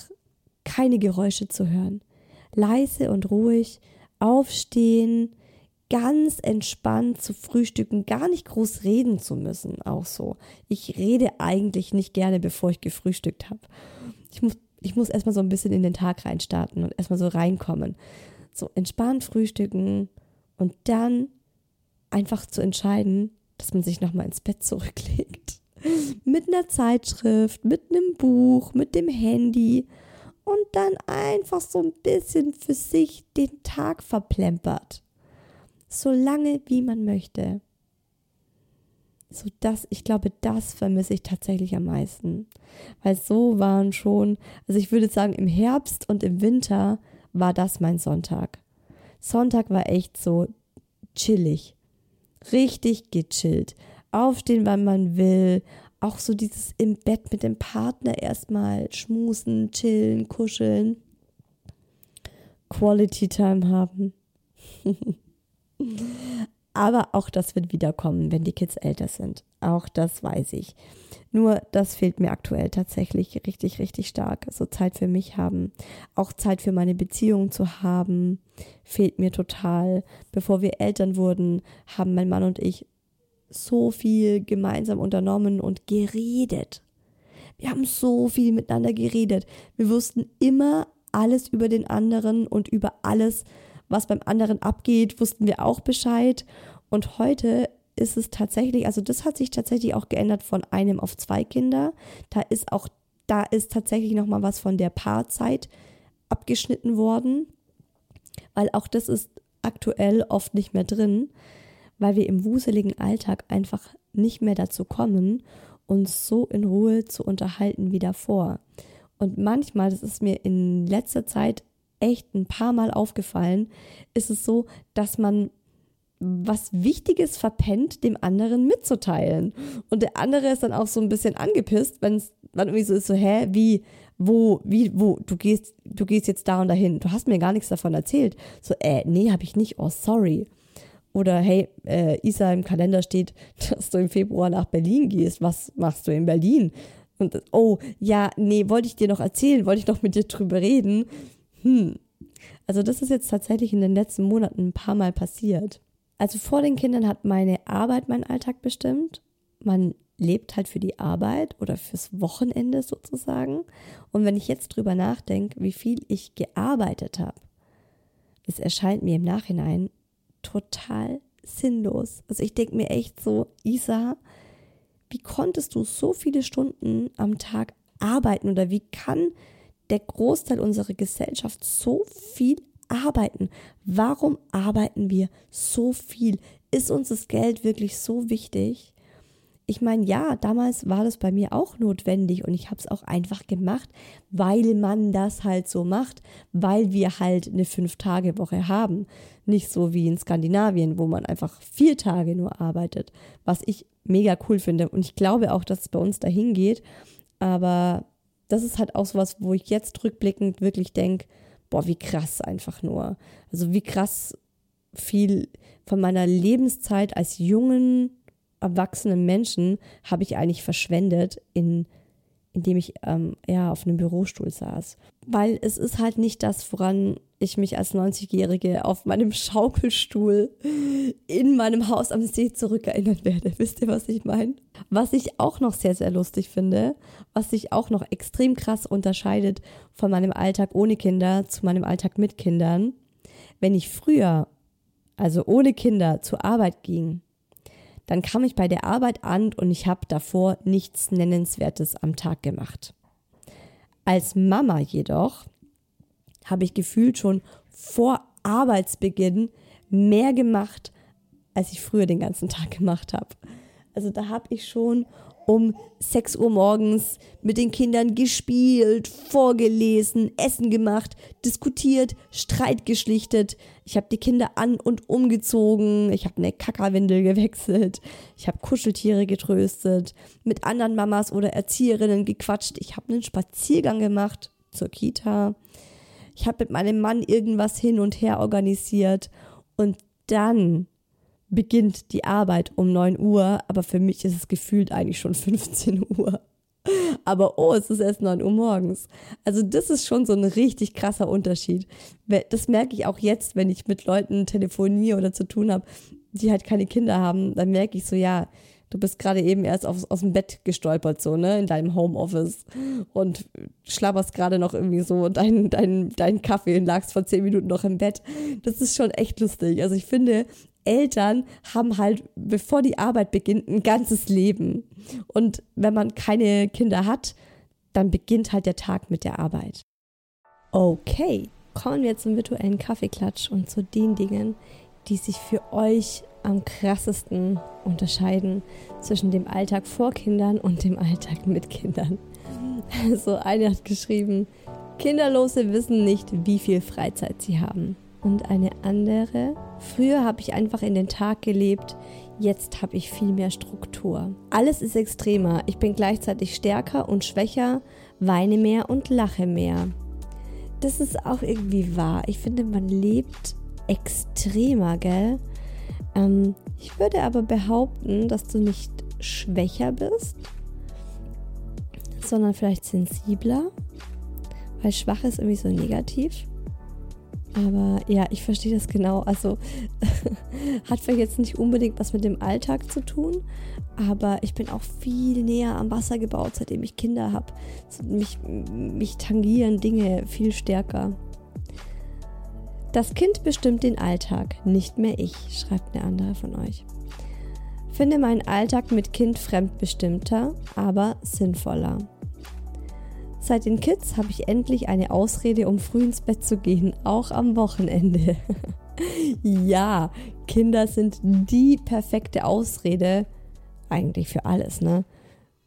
keine Geräusche zu hören leise und ruhig aufstehen, ganz entspannt zu frühstücken, gar nicht groß reden zu müssen, auch so. Ich rede eigentlich nicht gerne, bevor ich gefrühstückt habe. Ich muss, ich muss erstmal so ein bisschen in den Tag reinstarten und erstmal so reinkommen. So entspannt frühstücken und dann einfach zu entscheiden, dass man sich nochmal ins Bett zurücklegt. mit einer Zeitschrift, mit einem Buch, mit dem Handy und dann einfach so ein bisschen für sich den Tag verplempert. So lange wie man möchte. So das, ich glaube, das vermisse ich tatsächlich am meisten. Weil so waren schon, also ich würde sagen, im Herbst und im Winter war das mein Sonntag. Sonntag war echt so chillig. Richtig gechillt. Aufstehen, wann man will, auch so dieses im Bett mit dem Partner erstmal schmusen, chillen, kuscheln, Quality Time haben. Aber auch das wird wiederkommen, wenn die Kids älter sind. Auch das weiß ich. Nur das fehlt mir aktuell tatsächlich richtig, richtig stark. So Zeit für mich haben. Auch Zeit für meine Beziehung zu haben, fehlt mir total. Bevor wir Eltern wurden, haben mein Mann und ich so viel gemeinsam unternommen und geredet. Wir haben so viel miteinander geredet. Wir wussten immer alles über den anderen und über alles, was beim anderen abgeht, wussten wir auch Bescheid. Und heute ist es tatsächlich, also das hat sich tatsächlich auch geändert von einem auf zwei Kinder. Da ist auch, da ist tatsächlich nochmal was von der Paarzeit abgeschnitten worden, weil auch das ist aktuell oft nicht mehr drin weil wir im wuseligen Alltag einfach nicht mehr dazu kommen, uns so in Ruhe zu unterhalten wie davor. Und manchmal, das ist mir in letzter Zeit echt ein paar Mal aufgefallen, ist es so, dass man was Wichtiges verpennt, dem anderen mitzuteilen. Und der andere ist dann auch so ein bisschen angepisst, wenn es dann irgendwie so ist, so, hä, wie, wo, wie, wo, du gehst, du gehst jetzt da und dahin, du hast mir gar nichts davon erzählt. So, äh, nee, hab ich nicht, oh, sorry. Oder hey, äh, Isa, im Kalender steht, dass du im Februar nach Berlin gehst. Was machst du in Berlin? Und oh, ja, nee, wollte ich dir noch erzählen, wollte ich noch mit dir drüber reden. Hm. Also das ist jetzt tatsächlich in den letzten Monaten ein paar Mal passiert. Also vor den Kindern hat meine Arbeit meinen Alltag bestimmt. Man lebt halt für die Arbeit oder fürs Wochenende sozusagen. Und wenn ich jetzt drüber nachdenke, wie viel ich gearbeitet habe, es erscheint mir im Nachhinein total sinnlos. Also ich denke mir echt so, Isa, wie konntest du so viele Stunden am Tag arbeiten oder wie kann der Großteil unserer Gesellschaft so viel arbeiten? Warum arbeiten wir so viel? Ist uns das Geld wirklich so wichtig? Ich meine, ja, damals war das bei mir auch notwendig und ich habe es auch einfach gemacht, weil man das halt so macht, weil wir halt eine Fünf-Tage-Woche haben. Nicht so wie in Skandinavien, wo man einfach vier Tage nur arbeitet, was ich mega cool finde. Und ich glaube auch, dass es bei uns dahin geht. Aber das ist halt auch so was, wo ich jetzt rückblickend wirklich denke, boah, wie krass einfach nur. Also wie krass viel von meiner Lebenszeit als jungen, erwachsenen Menschen habe ich eigentlich verschwendet, in, indem ich ähm, ja, auf einem Bürostuhl saß. Weil es ist halt nicht das, woran ich mich als 90-Jährige auf meinem Schaukelstuhl in meinem Haus am See zurückerinnern werde. Wisst ihr, was ich meine? Was ich auch noch sehr, sehr lustig finde, was sich auch noch extrem krass unterscheidet von meinem Alltag ohne Kinder zu meinem Alltag mit Kindern. Wenn ich früher, also ohne Kinder, zur Arbeit ging, dann kam ich bei der Arbeit an und ich habe davor nichts Nennenswertes am Tag gemacht. Als Mama jedoch habe ich gefühlt schon vor Arbeitsbeginn mehr gemacht, als ich früher den ganzen Tag gemacht habe. Also da habe ich schon um 6 Uhr morgens mit den Kindern gespielt, vorgelesen, Essen gemacht, diskutiert, Streit geschlichtet. Ich habe die Kinder an und umgezogen. Ich habe eine Kackerwindel gewechselt. Ich habe Kuscheltiere getröstet, mit anderen Mamas oder Erzieherinnen gequatscht. Ich habe einen Spaziergang gemacht zur Kita. Ich habe mit meinem Mann irgendwas hin und her organisiert und dann beginnt die Arbeit um 9 Uhr, aber für mich ist es gefühlt eigentlich schon 15 Uhr. Aber oh, es ist erst 9 Uhr morgens. Also das ist schon so ein richtig krasser Unterschied. Das merke ich auch jetzt, wenn ich mit Leuten telefoniere oder zu tun habe, die halt keine Kinder haben. Dann merke ich so, ja, du bist gerade eben erst aus, aus dem Bett gestolpert, so, ne, in deinem Homeoffice und schlabberst gerade noch irgendwie so deinen dein, dein Kaffee und lagst vor zehn Minuten noch im Bett. Das ist schon echt lustig. Also ich finde, Eltern haben halt, bevor die Arbeit beginnt, ein ganzes Leben. Und wenn man keine Kinder hat, dann beginnt halt der Tag mit der Arbeit. Okay, kommen wir zum virtuellen Kaffeeklatsch und zu den Dingen, die sich für euch am krassesten unterscheiden zwischen dem Alltag vor Kindern und dem Alltag mit Kindern. Also eine hat geschrieben, Kinderlose wissen nicht, wie viel Freizeit sie haben. Und eine andere, früher habe ich einfach in den Tag gelebt, jetzt habe ich viel mehr Struktur. Alles ist extremer, ich bin gleichzeitig stärker und schwächer, weine mehr und lache mehr. Das ist auch irgendwie wahr. Ich finde, man lebt extremer, gell? Ähm, ich würde aber behaupten, dass du nicht schwächer bist, sondern vielleicht sensibler, weil schwach ist irgendwie so negativ. Aber ja, ich verstehe das genau. Also hat vielleicht jetzt nicht unbedingt was mit dem Alltag zu tun, aber ich bin auch viel näher am Wasser gebaut, seitdem ich Kinder habe. Mich, mich tangieren Dinge viel stärker. Das Kind bestimmt den Alltag, nicht mehr ich, schreibt eine andere von euch. Finde meinen Alltag mit Kind fremdbestimmter, aber sinnvoller. Seit den Kids habe ich endlich eine Ausrede, um früh ins Bett zu gehen, auch am Wochenende. ja, Kinder sind die perfekte Ausrede, eigentlich für alles, ne?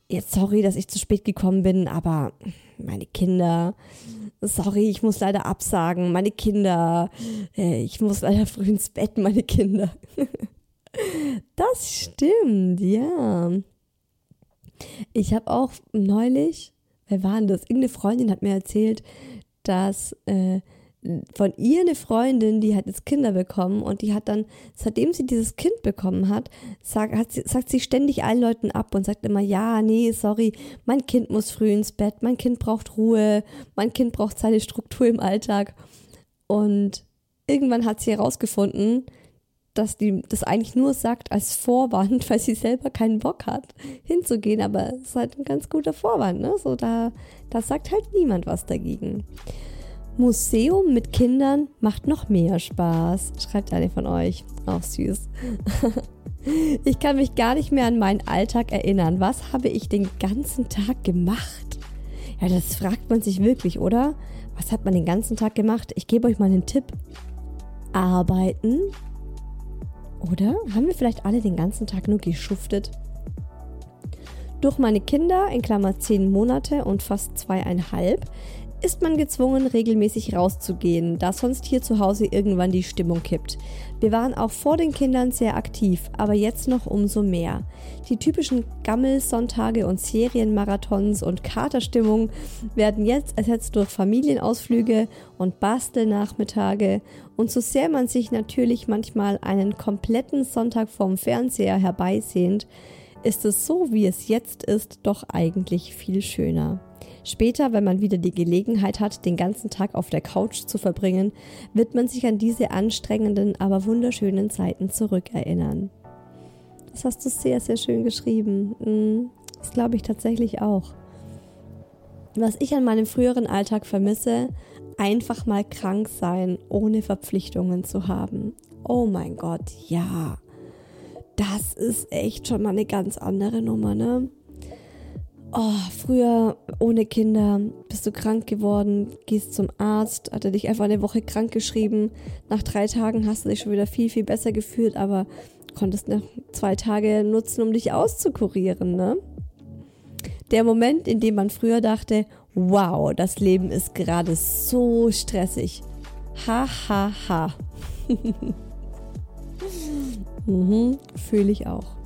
Jetzt sorry, dass ich zu spät gekommen bin, aber meine Kinder, sorry, ich muss leider absagen, meine Kinder, äh, ich muss leider früh ins Bett, meine Kinder. Das stimmt, ja. Ich habe auch neulich, wer war denn das? Irgendeine Freundin hat mir erzählt, dass äh, von ihr eine Freundin, die hat jetzt Kinder bekommen und die hat dann, seitdem sie dieses Kind bekommen hat, sagt, hat sie, sagt sie ständig allen Leuten ab und sagt immer, ja, nee, sorry, mein Kind muss früh ins Bett, mein Kind braucht Ruhe, mein Kind braucht seine Struktur im Alltag. Und irgendwann hat sie herausgefunden, dass die das eigentlich nur sagt als Vorwand, weil sie selber keinen Bock hat, hinzugehen, aber es ist halt ein ganz guter Vorwand, ne? So, da, da sagt halt niemand was dagegen. Museum mit Kindern macht noch mehr Spaß, schreibt eine von euch. Auch süß. ich kann mich gar nicht mehr an meinen Alltag erinnern. Was habe ich den ganzen Tag gemacht? Ja, das fragt man sich wirklich, oder? Was hat man den ganzen Tag gemacht? Ich gebe euch mal einen Tipp. Arbeiten. Oder haben wir vielleicht alle den ganzen Tag nur geschuftet? Durch meine Kinder, in Klammer zehn Monate und fast zweieinhalb, ist man gezwungen, regelmäßig rauszugehen, da sonst hier zu Hause irgendwann die Stimmung kippt. Wir waren auch vor den Kindern sehr aktiv, aber jetzt noch umso mehr. Die typischen Gammelsonntage und Serienmarathons und Katerstimmung werden jetzt ersetzt durch Familienausflüge und Bastelnachmittage. Und so sehr man sich natürlich manchmal einen kompletten Sonntag vorm Fernseher herbeisehnt, ist es so, wie es jetzt ist, doch eigentlich viel schöner. Später, wenn man wieder die Gelegenheit hat, den ganzen Tag auf der Couch zu verbringen, wird man sich an diese anstrengenden, aber wunderschönen Zeiten zurückerinnern. Das hast du sehr, sehr schön geschrieben. Mhm. Das glaube ich tatsächlich auch. Was ich an meinem früheren Alltag vermisse, einfach mal krank sein, ohne Verpflichtungen zu haben. Oh mein Gott, ja. Das ist echt schon mal eine ganz andere Nummer, ne? Oh, früher ohne Kinder bist du krank geworden, gehst zum Arzt, hat er dich einfach eine Woche krank geschrieben. Nach drei Tagen hast du dich schon wieder viel, viel besser gefühlt, aber konntest noch zwei Tage nutzen, um dich auszukurieren, ne? Der Moment, in dem man früher dachte, wow, das Leben ist gerade so stressig. Ha, ha, ha. mhm, fühle ich auch.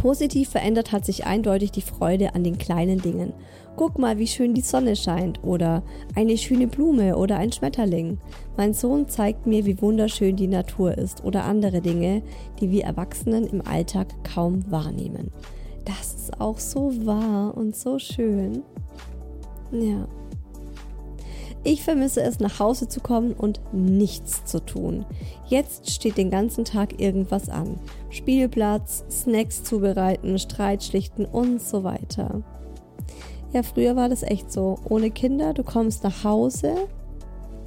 Positiv verändert hat sich eindeutig die Freude an den kleinen Dingen. Guck mal, wie schön die Sonne scheint oder eine schöne Blume oder ein Schmetterling. Mein Sohn zeigt mir, wie wunderschön die Natur ist oder andere Dinge, die wir Erwachsenen im Alltag kaum wahrnehmen. Das ist auch so wahr und so schön. Ja. Ich vermisse es, nach Hause zu kommen und nichts zu tun. Jetzt steht den ganzen Tag irgendwas an. Spielplatz, Snacks zubereiten, Streit schlichten und so weiter. Ja, früher war das echt so. Ohne Kinder, du kommst nach Hause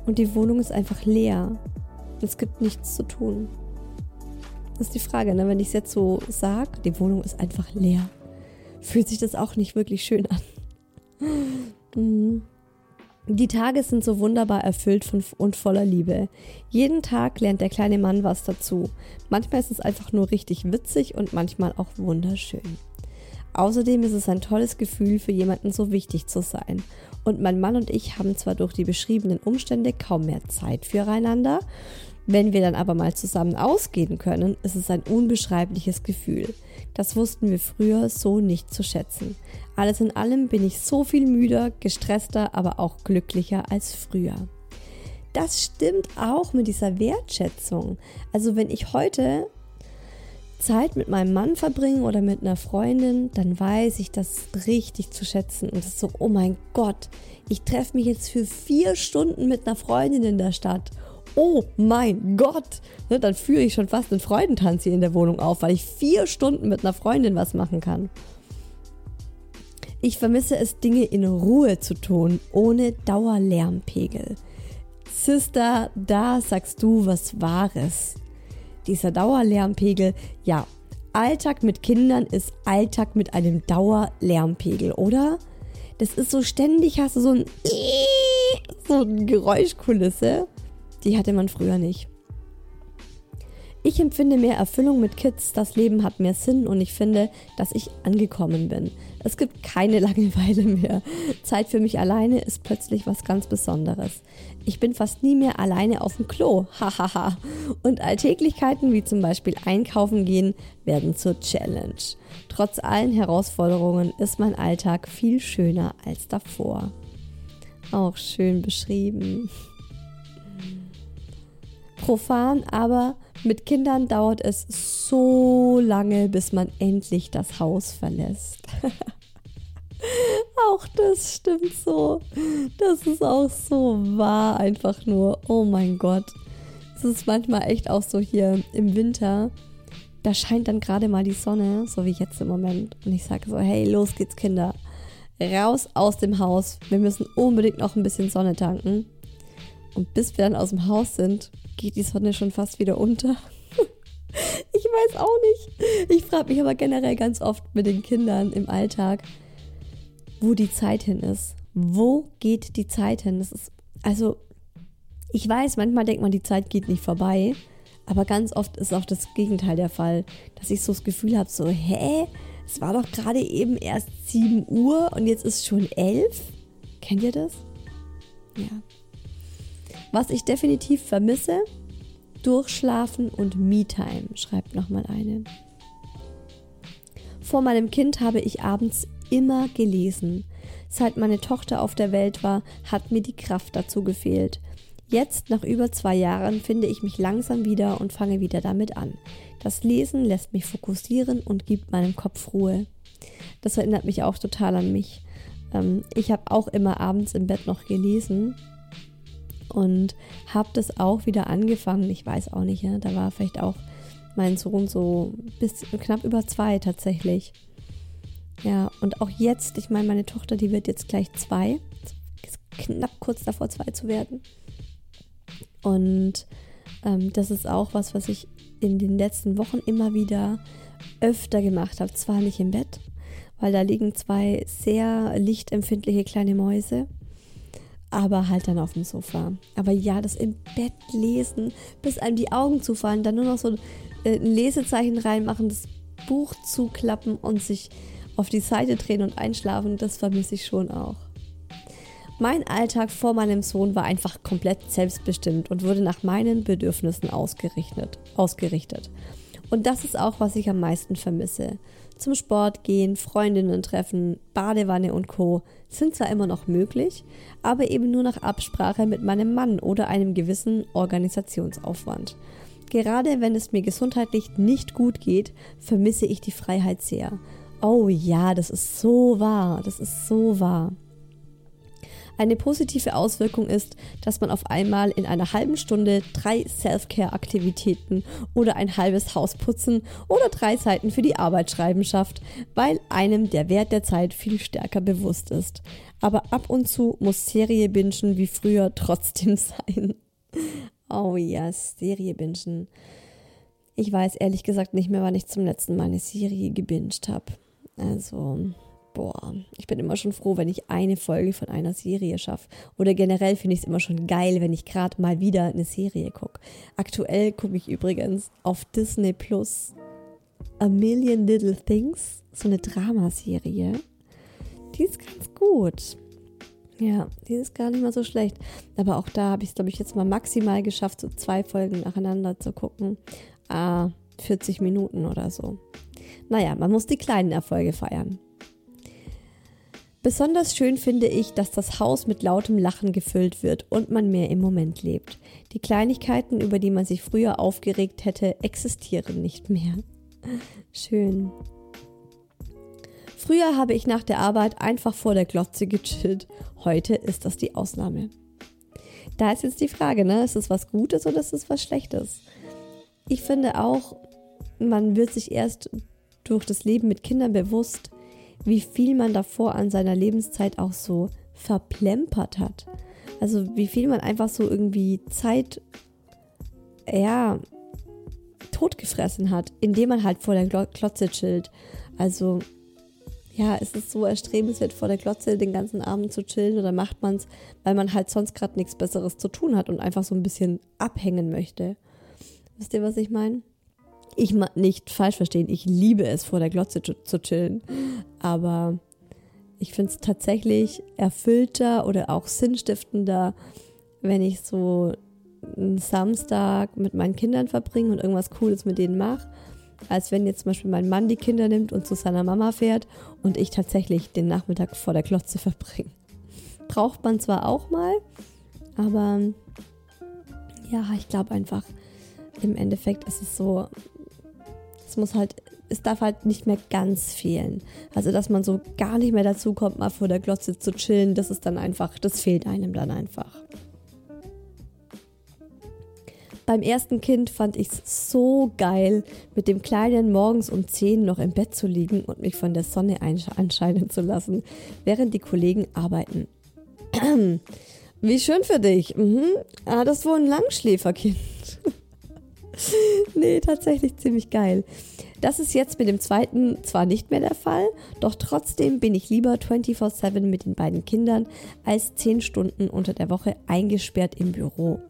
und die Wohnung ist einfach leer. Es gibt nichts zu tun. Das ist die Frage, ne? wenn ich es jetzt so sage, die Wohnung ist einfach leer. Fühlt sich das auch nicht wirklich schön an. mhm. Die Tage sind so wunderbar erfüllt von, und voller Liebe. Jeden Tag lernt der kleine Mann was dazu. Manchmal ist es einfach nur richtig witzig und manchmal auch wunderschön. Außerdem ist es ein tolles Gefühl, für jemanden so wichtig zu sein. Und mein Mann und ich haben zwar durch die beschriebenen Umstände kaum mehr Zeit füreinander, wenn wir dann aber mal zusammen ausgehen können, ist es ein unbeschreibliches Gefühl. Das wussten wir früher so nicht zu schätzen. Alles in allem bin ich so viel müder, gestresster, aber auch glücklicher als früher. Das stimmt auch mit dieser Wertschätzung. Also wenn ich heute Zeit mit meinem Mann verbringe oder mit einer Freundin, dann weiß ich das richtig zu schätzen. Und es ist so, oh mein Gott, ich treffe mich jetzt für vier Stunden mit einer Freundin in der Stadt oh mein Gott, ne, dann führe ich schon fast einen Freudentanz hier in der Wohnung auf, weil ich vier Stunden mit einer Freundin was machen kann. Ich vermisse es, Dinge in Ruhe zu tun, ohne Dauerlärmpegel. Sister, da sagst du was Wahres. Dieser Dauerlärmpegel, ja, Alltag mit Kindern ist Alltag mit einem Dauerlärmpegel, oder? Das ist so ständig, hast du so ein so eine Geräuschkulisse. Die hatte man früher nicht. Ich empfinde mehr Erfüllung mit Kids, das Leben hat mehr Sinn und ich finde, dass ich angekommen bin. Es gibt keine Langeweile mehr. Zeit für mich alleine ist plötzlich was ganz Besonderes. Ich bin fast nie mehr alleine auf dem Klo, hahaha. und Alltäglichkeiten wie zum Beispiel einkaufen gehen werden zur Challenge. Trotz allen Herausforderungen ist mein Alltag viel schöner als davor. Auch schön beschrieben profan, aber mit Kindern dauert es so lange, bis man endlich das Haus verlässt. auch das stimmt so. Das ist auch so wahr, einfach nur. Oh mein Gott. Es ist manchmal echt auch so hier im Winter. Da scheint dann gerade mal die Sonne, so wie jetzt im Moment. Und ich sage so, hey, los geht's, Kinder. Raus aus dem Haus. Wir müssen unbedingt noch ein bisschen Sonne tanken. Und bis wir dann aus dem Haus sind, geht die Sonne schon fast wieder unter. ich weiß auch nicht. Ich frage mich aber generell ganz oft mit den Kindern im Alltag, wo die Zeit hin ist. Wo geht die Zeit hin? Das ist, also, ich weiß, manchmal denkt man, die Zeit geht nicht vorbei. Aber ganz oft ist auch das Gegenteil der Fall, dass ich so das Gefühl habe, so, hä? Es war doch gerade eben erst 7 Uhr und jetzt ist schon 11? Kennt ihr das? Ja. Was ich definitiv vermisse, Durchschlafen und Me-Time, schreibt nochmal eine. Vor meinem Kind habe ich abends immer gelesen. Seit meine Tochter auf der Welt war, hat mir die Kraft dazu gefehlt. Jetzt, nach über zwei Jahren, finde ich mich langsam wieder und fange wieder damit an. Das Lesen lässt mich fokussieren und gibt meinem Kopf Ruhe. Das erinnert mich auch total an mich. Ähm, ich habe auch immer abends im Bett noch gelesen und habe das auch wieder angefangen. Ich weiß auch nicht, ja, da war vielleicht auch mein Sohn so bis knapp über zwei tatsächlich. Ja, und auch jetzt, ich meine, meine Tochter, die wird jetzt gleich zwei, ist knapp kurz davor zwei zu werden. Und ähm, das ist auch was, was ich in den letzten Wochen immer wieder öfter gemacht habe. Zwar nicht im Bett, weil da liegen zwei sehr lichtempfindliche kleine Mäuse, aber halt dann auf dem Sofa. Aber ja, das im Bett lesen, bis einem die Augen zufallen, dann nur noch so äh, ein Lesezeichen reinmachen, das Buch zuklappen und sich auf die Seite drehen und einschlafen, das vermisse ich schon auch. Mein Alltag vor meinem Sohn war einfach komplett selbstbestimmt und wurde nach meinen Bedürfnissen ausgerichtet. ausgerichtet. Und das ist auch, was ich am meisten vermisse. Zum Sport gehen, Freundinnen treffen, Badewanne und Co. sind zwar immer noch möglich, aber eben nur nach Absprache mit meinem Mann oder einem gewissen Organisationsaufwand. Gerade wenn es mir gesundheitlich nicht gut geht, vermisse ich die Freiheit sehr. Oh ja, das ist so wahr, das ist so wahr. Eine positive Auswirkung ist, dass man auf einmal in einer halben Stunde drei Self-Care-Aktivitäten oder ein halbes Haus putzen oder drei Seiten für die Arbeit schreiben schafft, weil einem der Wert der Zeit viel stärker bewusst ist. Aber ab und zu muss Serie bingen wie früher trotzdem sein. Oh ja, yes, Serie bingen. Ich weiß ehrlich gesagt nicht mehr, wann ich zum letzten Mal eine Serie gebinged habe. Also, boah, ich bin immer schon froh, wenn ich eine Folge von einer Serie schaffe. Oder generell finde ich es immer schon geil, wenn ich gerade mal wieder eine Serie gucke. Aktuell gucke ich übrigens auf Disney Plus A Million Little Things, so eine Dramaserie. Die ist ganz gut. Ja, die ist gar nicht mal so schlecht. Aber auch da habe ich es, glaube ich, jetzt mal maximal geschafft, so zwei Folgen nacheinander zu gucken. Ah, 40 Minuten oder so. Naja, man muss die kleinen Erfolge feiern. Besonders schön finde ich, dass das Haus mit lautem Lachen gefüllt wird und man mehr im Moment lebt. Die Kleinigkeiten, über die man sich früher aufgeregt hätte, existieren nicht mehr. Schön. Früher habe ich nach der Arbeit einfach vor der Glotze gechillt. Heute ist das die Ausnahme. Da ist jetzt die Frage, ne? Ist es was Gutes oder ist es was Schlechtes? Ich finde auch, man wird sich erst durch das Leben mit Kindern bewusst, wie viel man davor an seiner Lebenszeit auch so verplempert hat. Also wie viel man einfach so irgendwie Zeit, ja, totgefressen hat, indem man halt vor der Klotze chillt. Also ja, es ist so erstrebenswert, vor der Glotze den ganzen Abend zu chillen oder macht man es, weil man halt sonst gerade nichts Besseres zu tun hat und einfach so ein bisschen abhängen möchte. Wisst ihr, was ich meine? Ich nicht falsch verstehen, ich liebe es, vor der Glotze zu, zu chillen, aber ich finde es tatsächlich erfüllter oder auch sinnstiftender, wenn ich so einen Samstag mit meinen Kindern verbringe und irgendwas Cooles mit denen mache als wenn jetzt zum Beispiel mein Mann die Kinder nimmt und zu seiner Mama fährt und ich tatsächlich den Nachmittag vor der Klotze verbringe. Braucht man zwar auch mal, aber ja, ich glaube einfach, im Endeffekt ist es so, es muss halt, es darf halt nicht mehr ganz fehlen. Also, dass man so gar nicht mehr dazu kommt, mal vor der Glotze zu chillen, das ist dann einfach, das fehlt einem dann einfach. Beim ersten Kind fand ich es so geil, mit dem Kleinen morgens um 10 noch im Bett zu liegen und mich von der Sonne anscheinen zu lassen, während die Kollegen arbeiten. Wie schön für dich. Mhm. Ah, das wohl ein Langschläferkind. nee, tatsächlich ziemlich geil. Das ist jetzt mit dem zweiten zwar nicht mehr der Fall, doch trotzdem bin ich lieber 24-7 mit den beiden Kindern als 10 Stunden unter der Woche eingesperrt im Büro.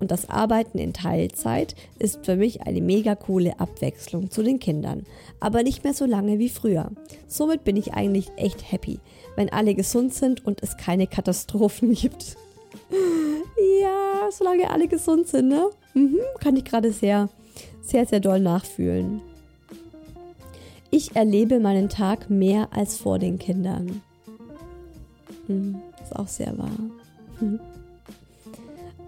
Und das Arbeiten in Teilzeit ist für mich eine mega coole Abwechslung zu den Kindern, aber nicht mehr so lange wie früher. Somit bin ich eigentlich echt happy, wenn alle gesund sind und es keine Katastrophen gibt. ja, solange alle gesund sind, ne? Mhm, kann ich gerade sehr, sehr, sehr doll nachfühlen. Ich erlebe meinen Tag mehr als vor den Kindern. Mhm, ist auch sehr wahr. Mhm.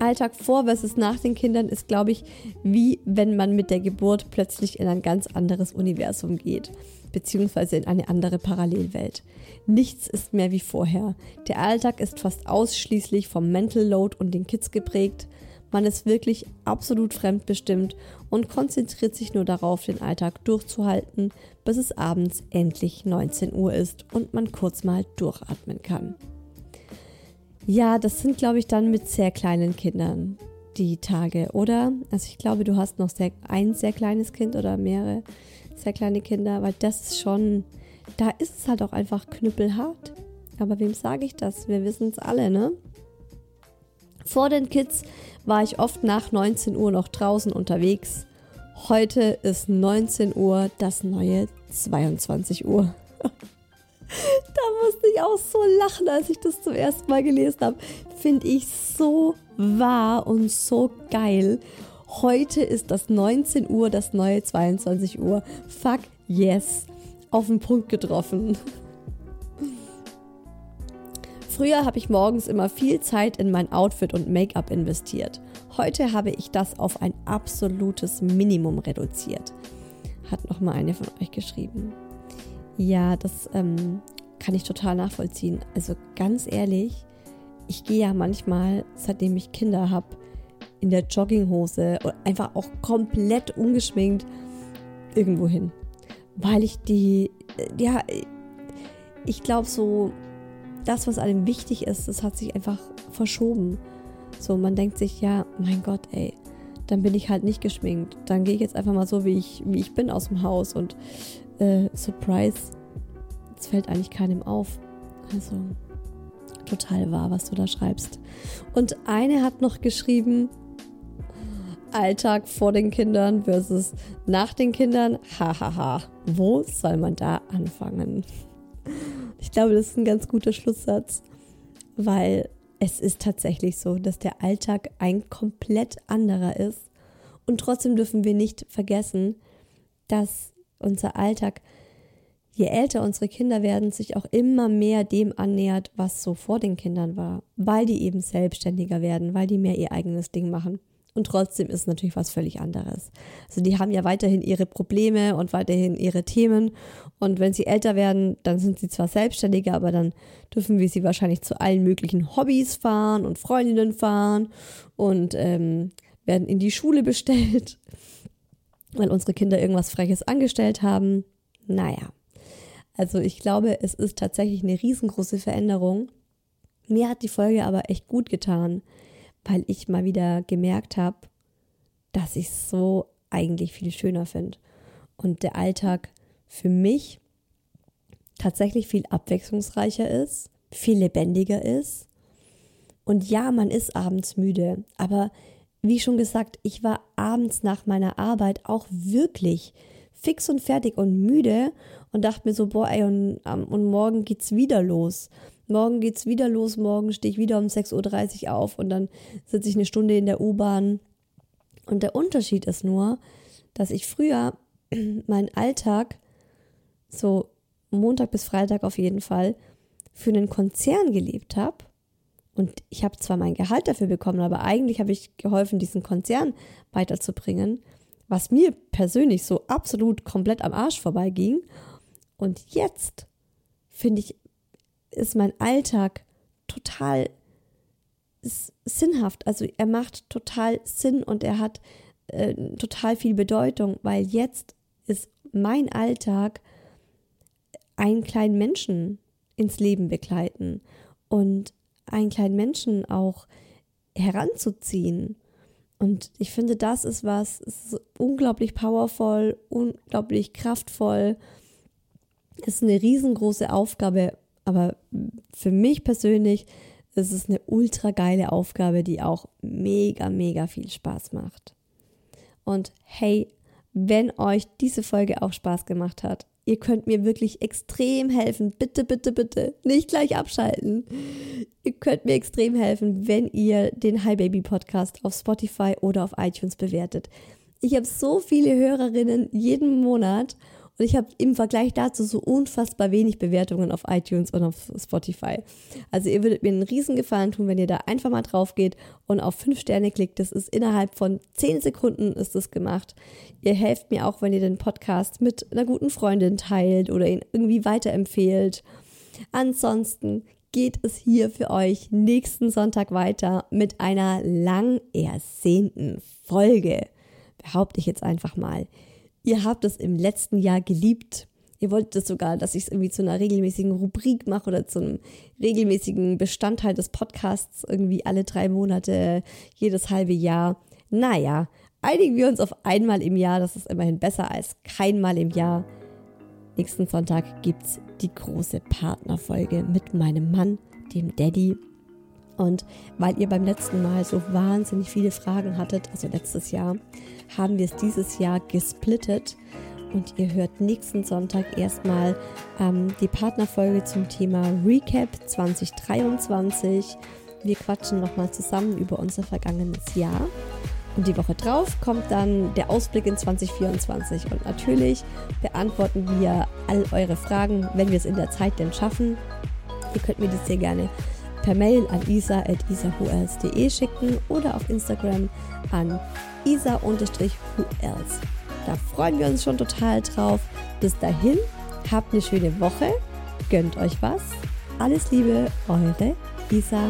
Alltag vor versus nach den Kindern ist, glaube ich, wie wenn man mit der Geburt plötzlich in ein ganz anderes Universum geht, beziehungsweise in eine andere Parallelwelt. Nichts ist mehr wie vorher. Der Alltag ist fast ausschließlich vom Mental Load und den Kids geprägt. Man ist wirklich absolut fremdbestimmt und konzentriert sich nur darauf, den Alltag durchzuhalten, bis es abends endlich 19 Uhr ist und man kurz mal durchatmen kann. Ja, das sind, glaube ich, dann mit sehr kleinen Kindern die Tage, oder? Also ich glaube, du hast noch sehr, ein sehr kleines Kind oder mehrere sehr kleine Kinder, weil das ist schon, da ist es halt auch einfach knüppelhart. Aber wem sage ich das? Wir wissen es alle, ne? Vor den Kids war ich oft nach 19 Uhr noch draußen unterwegs. Heute ist 19 Uhr das neue 22 Uhr. da musste ich auch so lachen, als ich das zum ersten Mal gelesen habe. Finde ich so wahr und so geil. Heute ist das 19 Uhr, das neue 22 Uhr. Fuck yes. Auf den Punkt getroffen. Früher habe ich morgens immer viel Zeit in mein Outfit und Make-up investiert. Heute habe ich das auf ein absolutes Minimum reduziert. Hat nochmal eine von euch geschrieben. Ja, das ähm, kann ich total nachvollziehen. Also ganz ehrlich, ich gehe ja manchmal, seitdem ich Kinder habe, in der Jogginghose und einfach auch komplett ungeschminkt irgendwo hin. Weil ich die, ja, ich glaube so, das, was einem wichtig ist, das hat sich einfach verschoben. So, man denkt sich, ja, mein Gott, ey, dann bin ich halt nicht geschminkt. Dann gehe ich jetzt einfach mal so, wie ich, wie ich bin aus dem Haus und äh, Surprise, es fällt eigentlich keinem auf. Also total wahr, was du da schreibst. Und eine hat noch geschrieben, Alltag vor den Kindern versus nach den Kindern. Hahaha, ha, ha. wo soll man da anfangen? Ich glaube, das ist ein ganz guter Schlusssatz, weil es ist tatsächlich so, dass der Alltag ein komplett anderer ist. Und trotzdem dürfen wir nicht vergessen, dass unser Alltag, je älter unsere Kinder werden, sich auch immer mehr dem annähert, was so vor den Kindern war, weil die eben selbstständiger werden, weil die mehr ihr eigenes Ding machen. Und trotzdem ist es natürlich was völlig anderes. Also die haben ja weiterhin ihre Probleme und weiterhin ihre Themen. Und wenn sie älter werden, dann sind sie zwar selbstständiger, aber dann dürfen wir sie wahrscheinlich zu allen möglichen Hobbys fahren und Freundinnen fahren und ähm, werden in die Schule bestellt, weil unsere Kinder irgendwas Freches angestellt haben. Naja, also ich glaube, es ist tatsächlich eine riesengroße Veränderung. Mir hat die Folge aber echt gut getan weil ich mal wieder gemerkt habe, dass ich es so eigentlich viel schöner finde. Und der Alltag für mich tatsächlich viel abwechslungsreicher ist, viel lebendiger ist. Und ja, man ist abends müde, aber wie schon gesagt, ich war abends nach meiner Arbeit auch wirklich fix und fertig und müde und dachte mir so, boah, ey, und, und morgen geht's wieder los morgen geht's wieder los, morgen stehe ich wieder um 6.30 Uhr auf und dann sitze ich eine Stunde in der U-Bahn. Und der Unterschied ist nur, dass ich früher meinen Alltag, so Montag bis Freitag auf jeden Fall, für einen Konzern gelebt habe. Und ich habe zwar mein Gehalt dafür bekommen, aber eigentlich habe ich geholfen, diesen Konzern weiterzubringen, was mir persönlich so absolut komplett am Arsch vorbeiging. Und jetzt finde ich ist mein Alltag total sinnhaft. Also er macht total Sinn und er hat äh, total viel Bedeutung, weil jetzt ist mein Alltag einen kleinen Menschen ins Leben begleiten und einen kleinen Menschen auch heranzuziehen. Und ich finde, das ist was, ist unglaublich powerful, unglaublich kraftvoll. Ist eine riesengroße Aufgabe, aber für mich persönlich Es ist eine ultra geile Aufgabe, die auch mega, mega viel Spaß macht. Und hey, wenn euch diese Folge auch Spaß gemacht hat, ihr könnt mir wirklich extrem helfen. Bitte, bitte, bitte, nicht gleich abschalten. Ihr könnt mir extrem helfen, wenn ihr den Hi Baby Podcast auf Spotify oder auf iTunes bewertet. Ich habe so viele Hörerinnen jeden Monat und ich habe im Vergleich dazu so unfassbar wenig Bewertungen auf iTunes und auf Spotify. Also ihr würdet mir einen riesen Gefallen tun, wenn ihr da einfach mal drauf geht und auf fünf Sterne klickt. Das ist innerhalb von zehn Sekunden ist das gemacht. Ihr helft mir auch, wenn ihr den Podcast mit einer guten Freundin teilt oder ihn irgendwie weiterempfehlt. Ansonsten geht es hier für euch nächsten Sonntag weiter mit einer lang ersehnten Folge. Behaupte ich jetzt einfach mal ihr habt es im letzten Jahr geliebt. Ihr wolltet es sogar, dass ich es irgendwie zu einer regelmäßigen Rubrik mache oder zu einem regelmäßigen Bestandteil des Podcasts, irgendwie alle drei Monate, jedes halbe Jahr. Naja, einigen wir uns auf einmal im Jahr. Das ist immerhin besser als keinmal im Jahr. Nächsten Sonntag gibt es die große Partnerfolge mit meinem Mann, dem Daddy. Und weil ihr beim letzten Mal so wahnsinnig viele Fragen hattet, also letztes Jahr, haben wir es dieses Jahr gesplittet. Und ihr hört nächsten Sonntag erstmal ähm, die Partnerfolge zum Thema Recap 2023. Wir quatschen nochmal zusammen über unser vergangenes Jahr. Und die Woche drauf kommt dann der Ausblick in 2024. Und natürlich beantworten wir all eure Fragen, wenn wir es in der Zeit denn schaffen. Ihr könnt mir das sehr gerne per Mail an isa.isahuels.de schicken oder auf Instagram an isa-huels. Da freuen wir uns schon total drauf. Bis dahin, habt eine schöne Woche, gönnt euch was. Alles Liebe, eure Isa.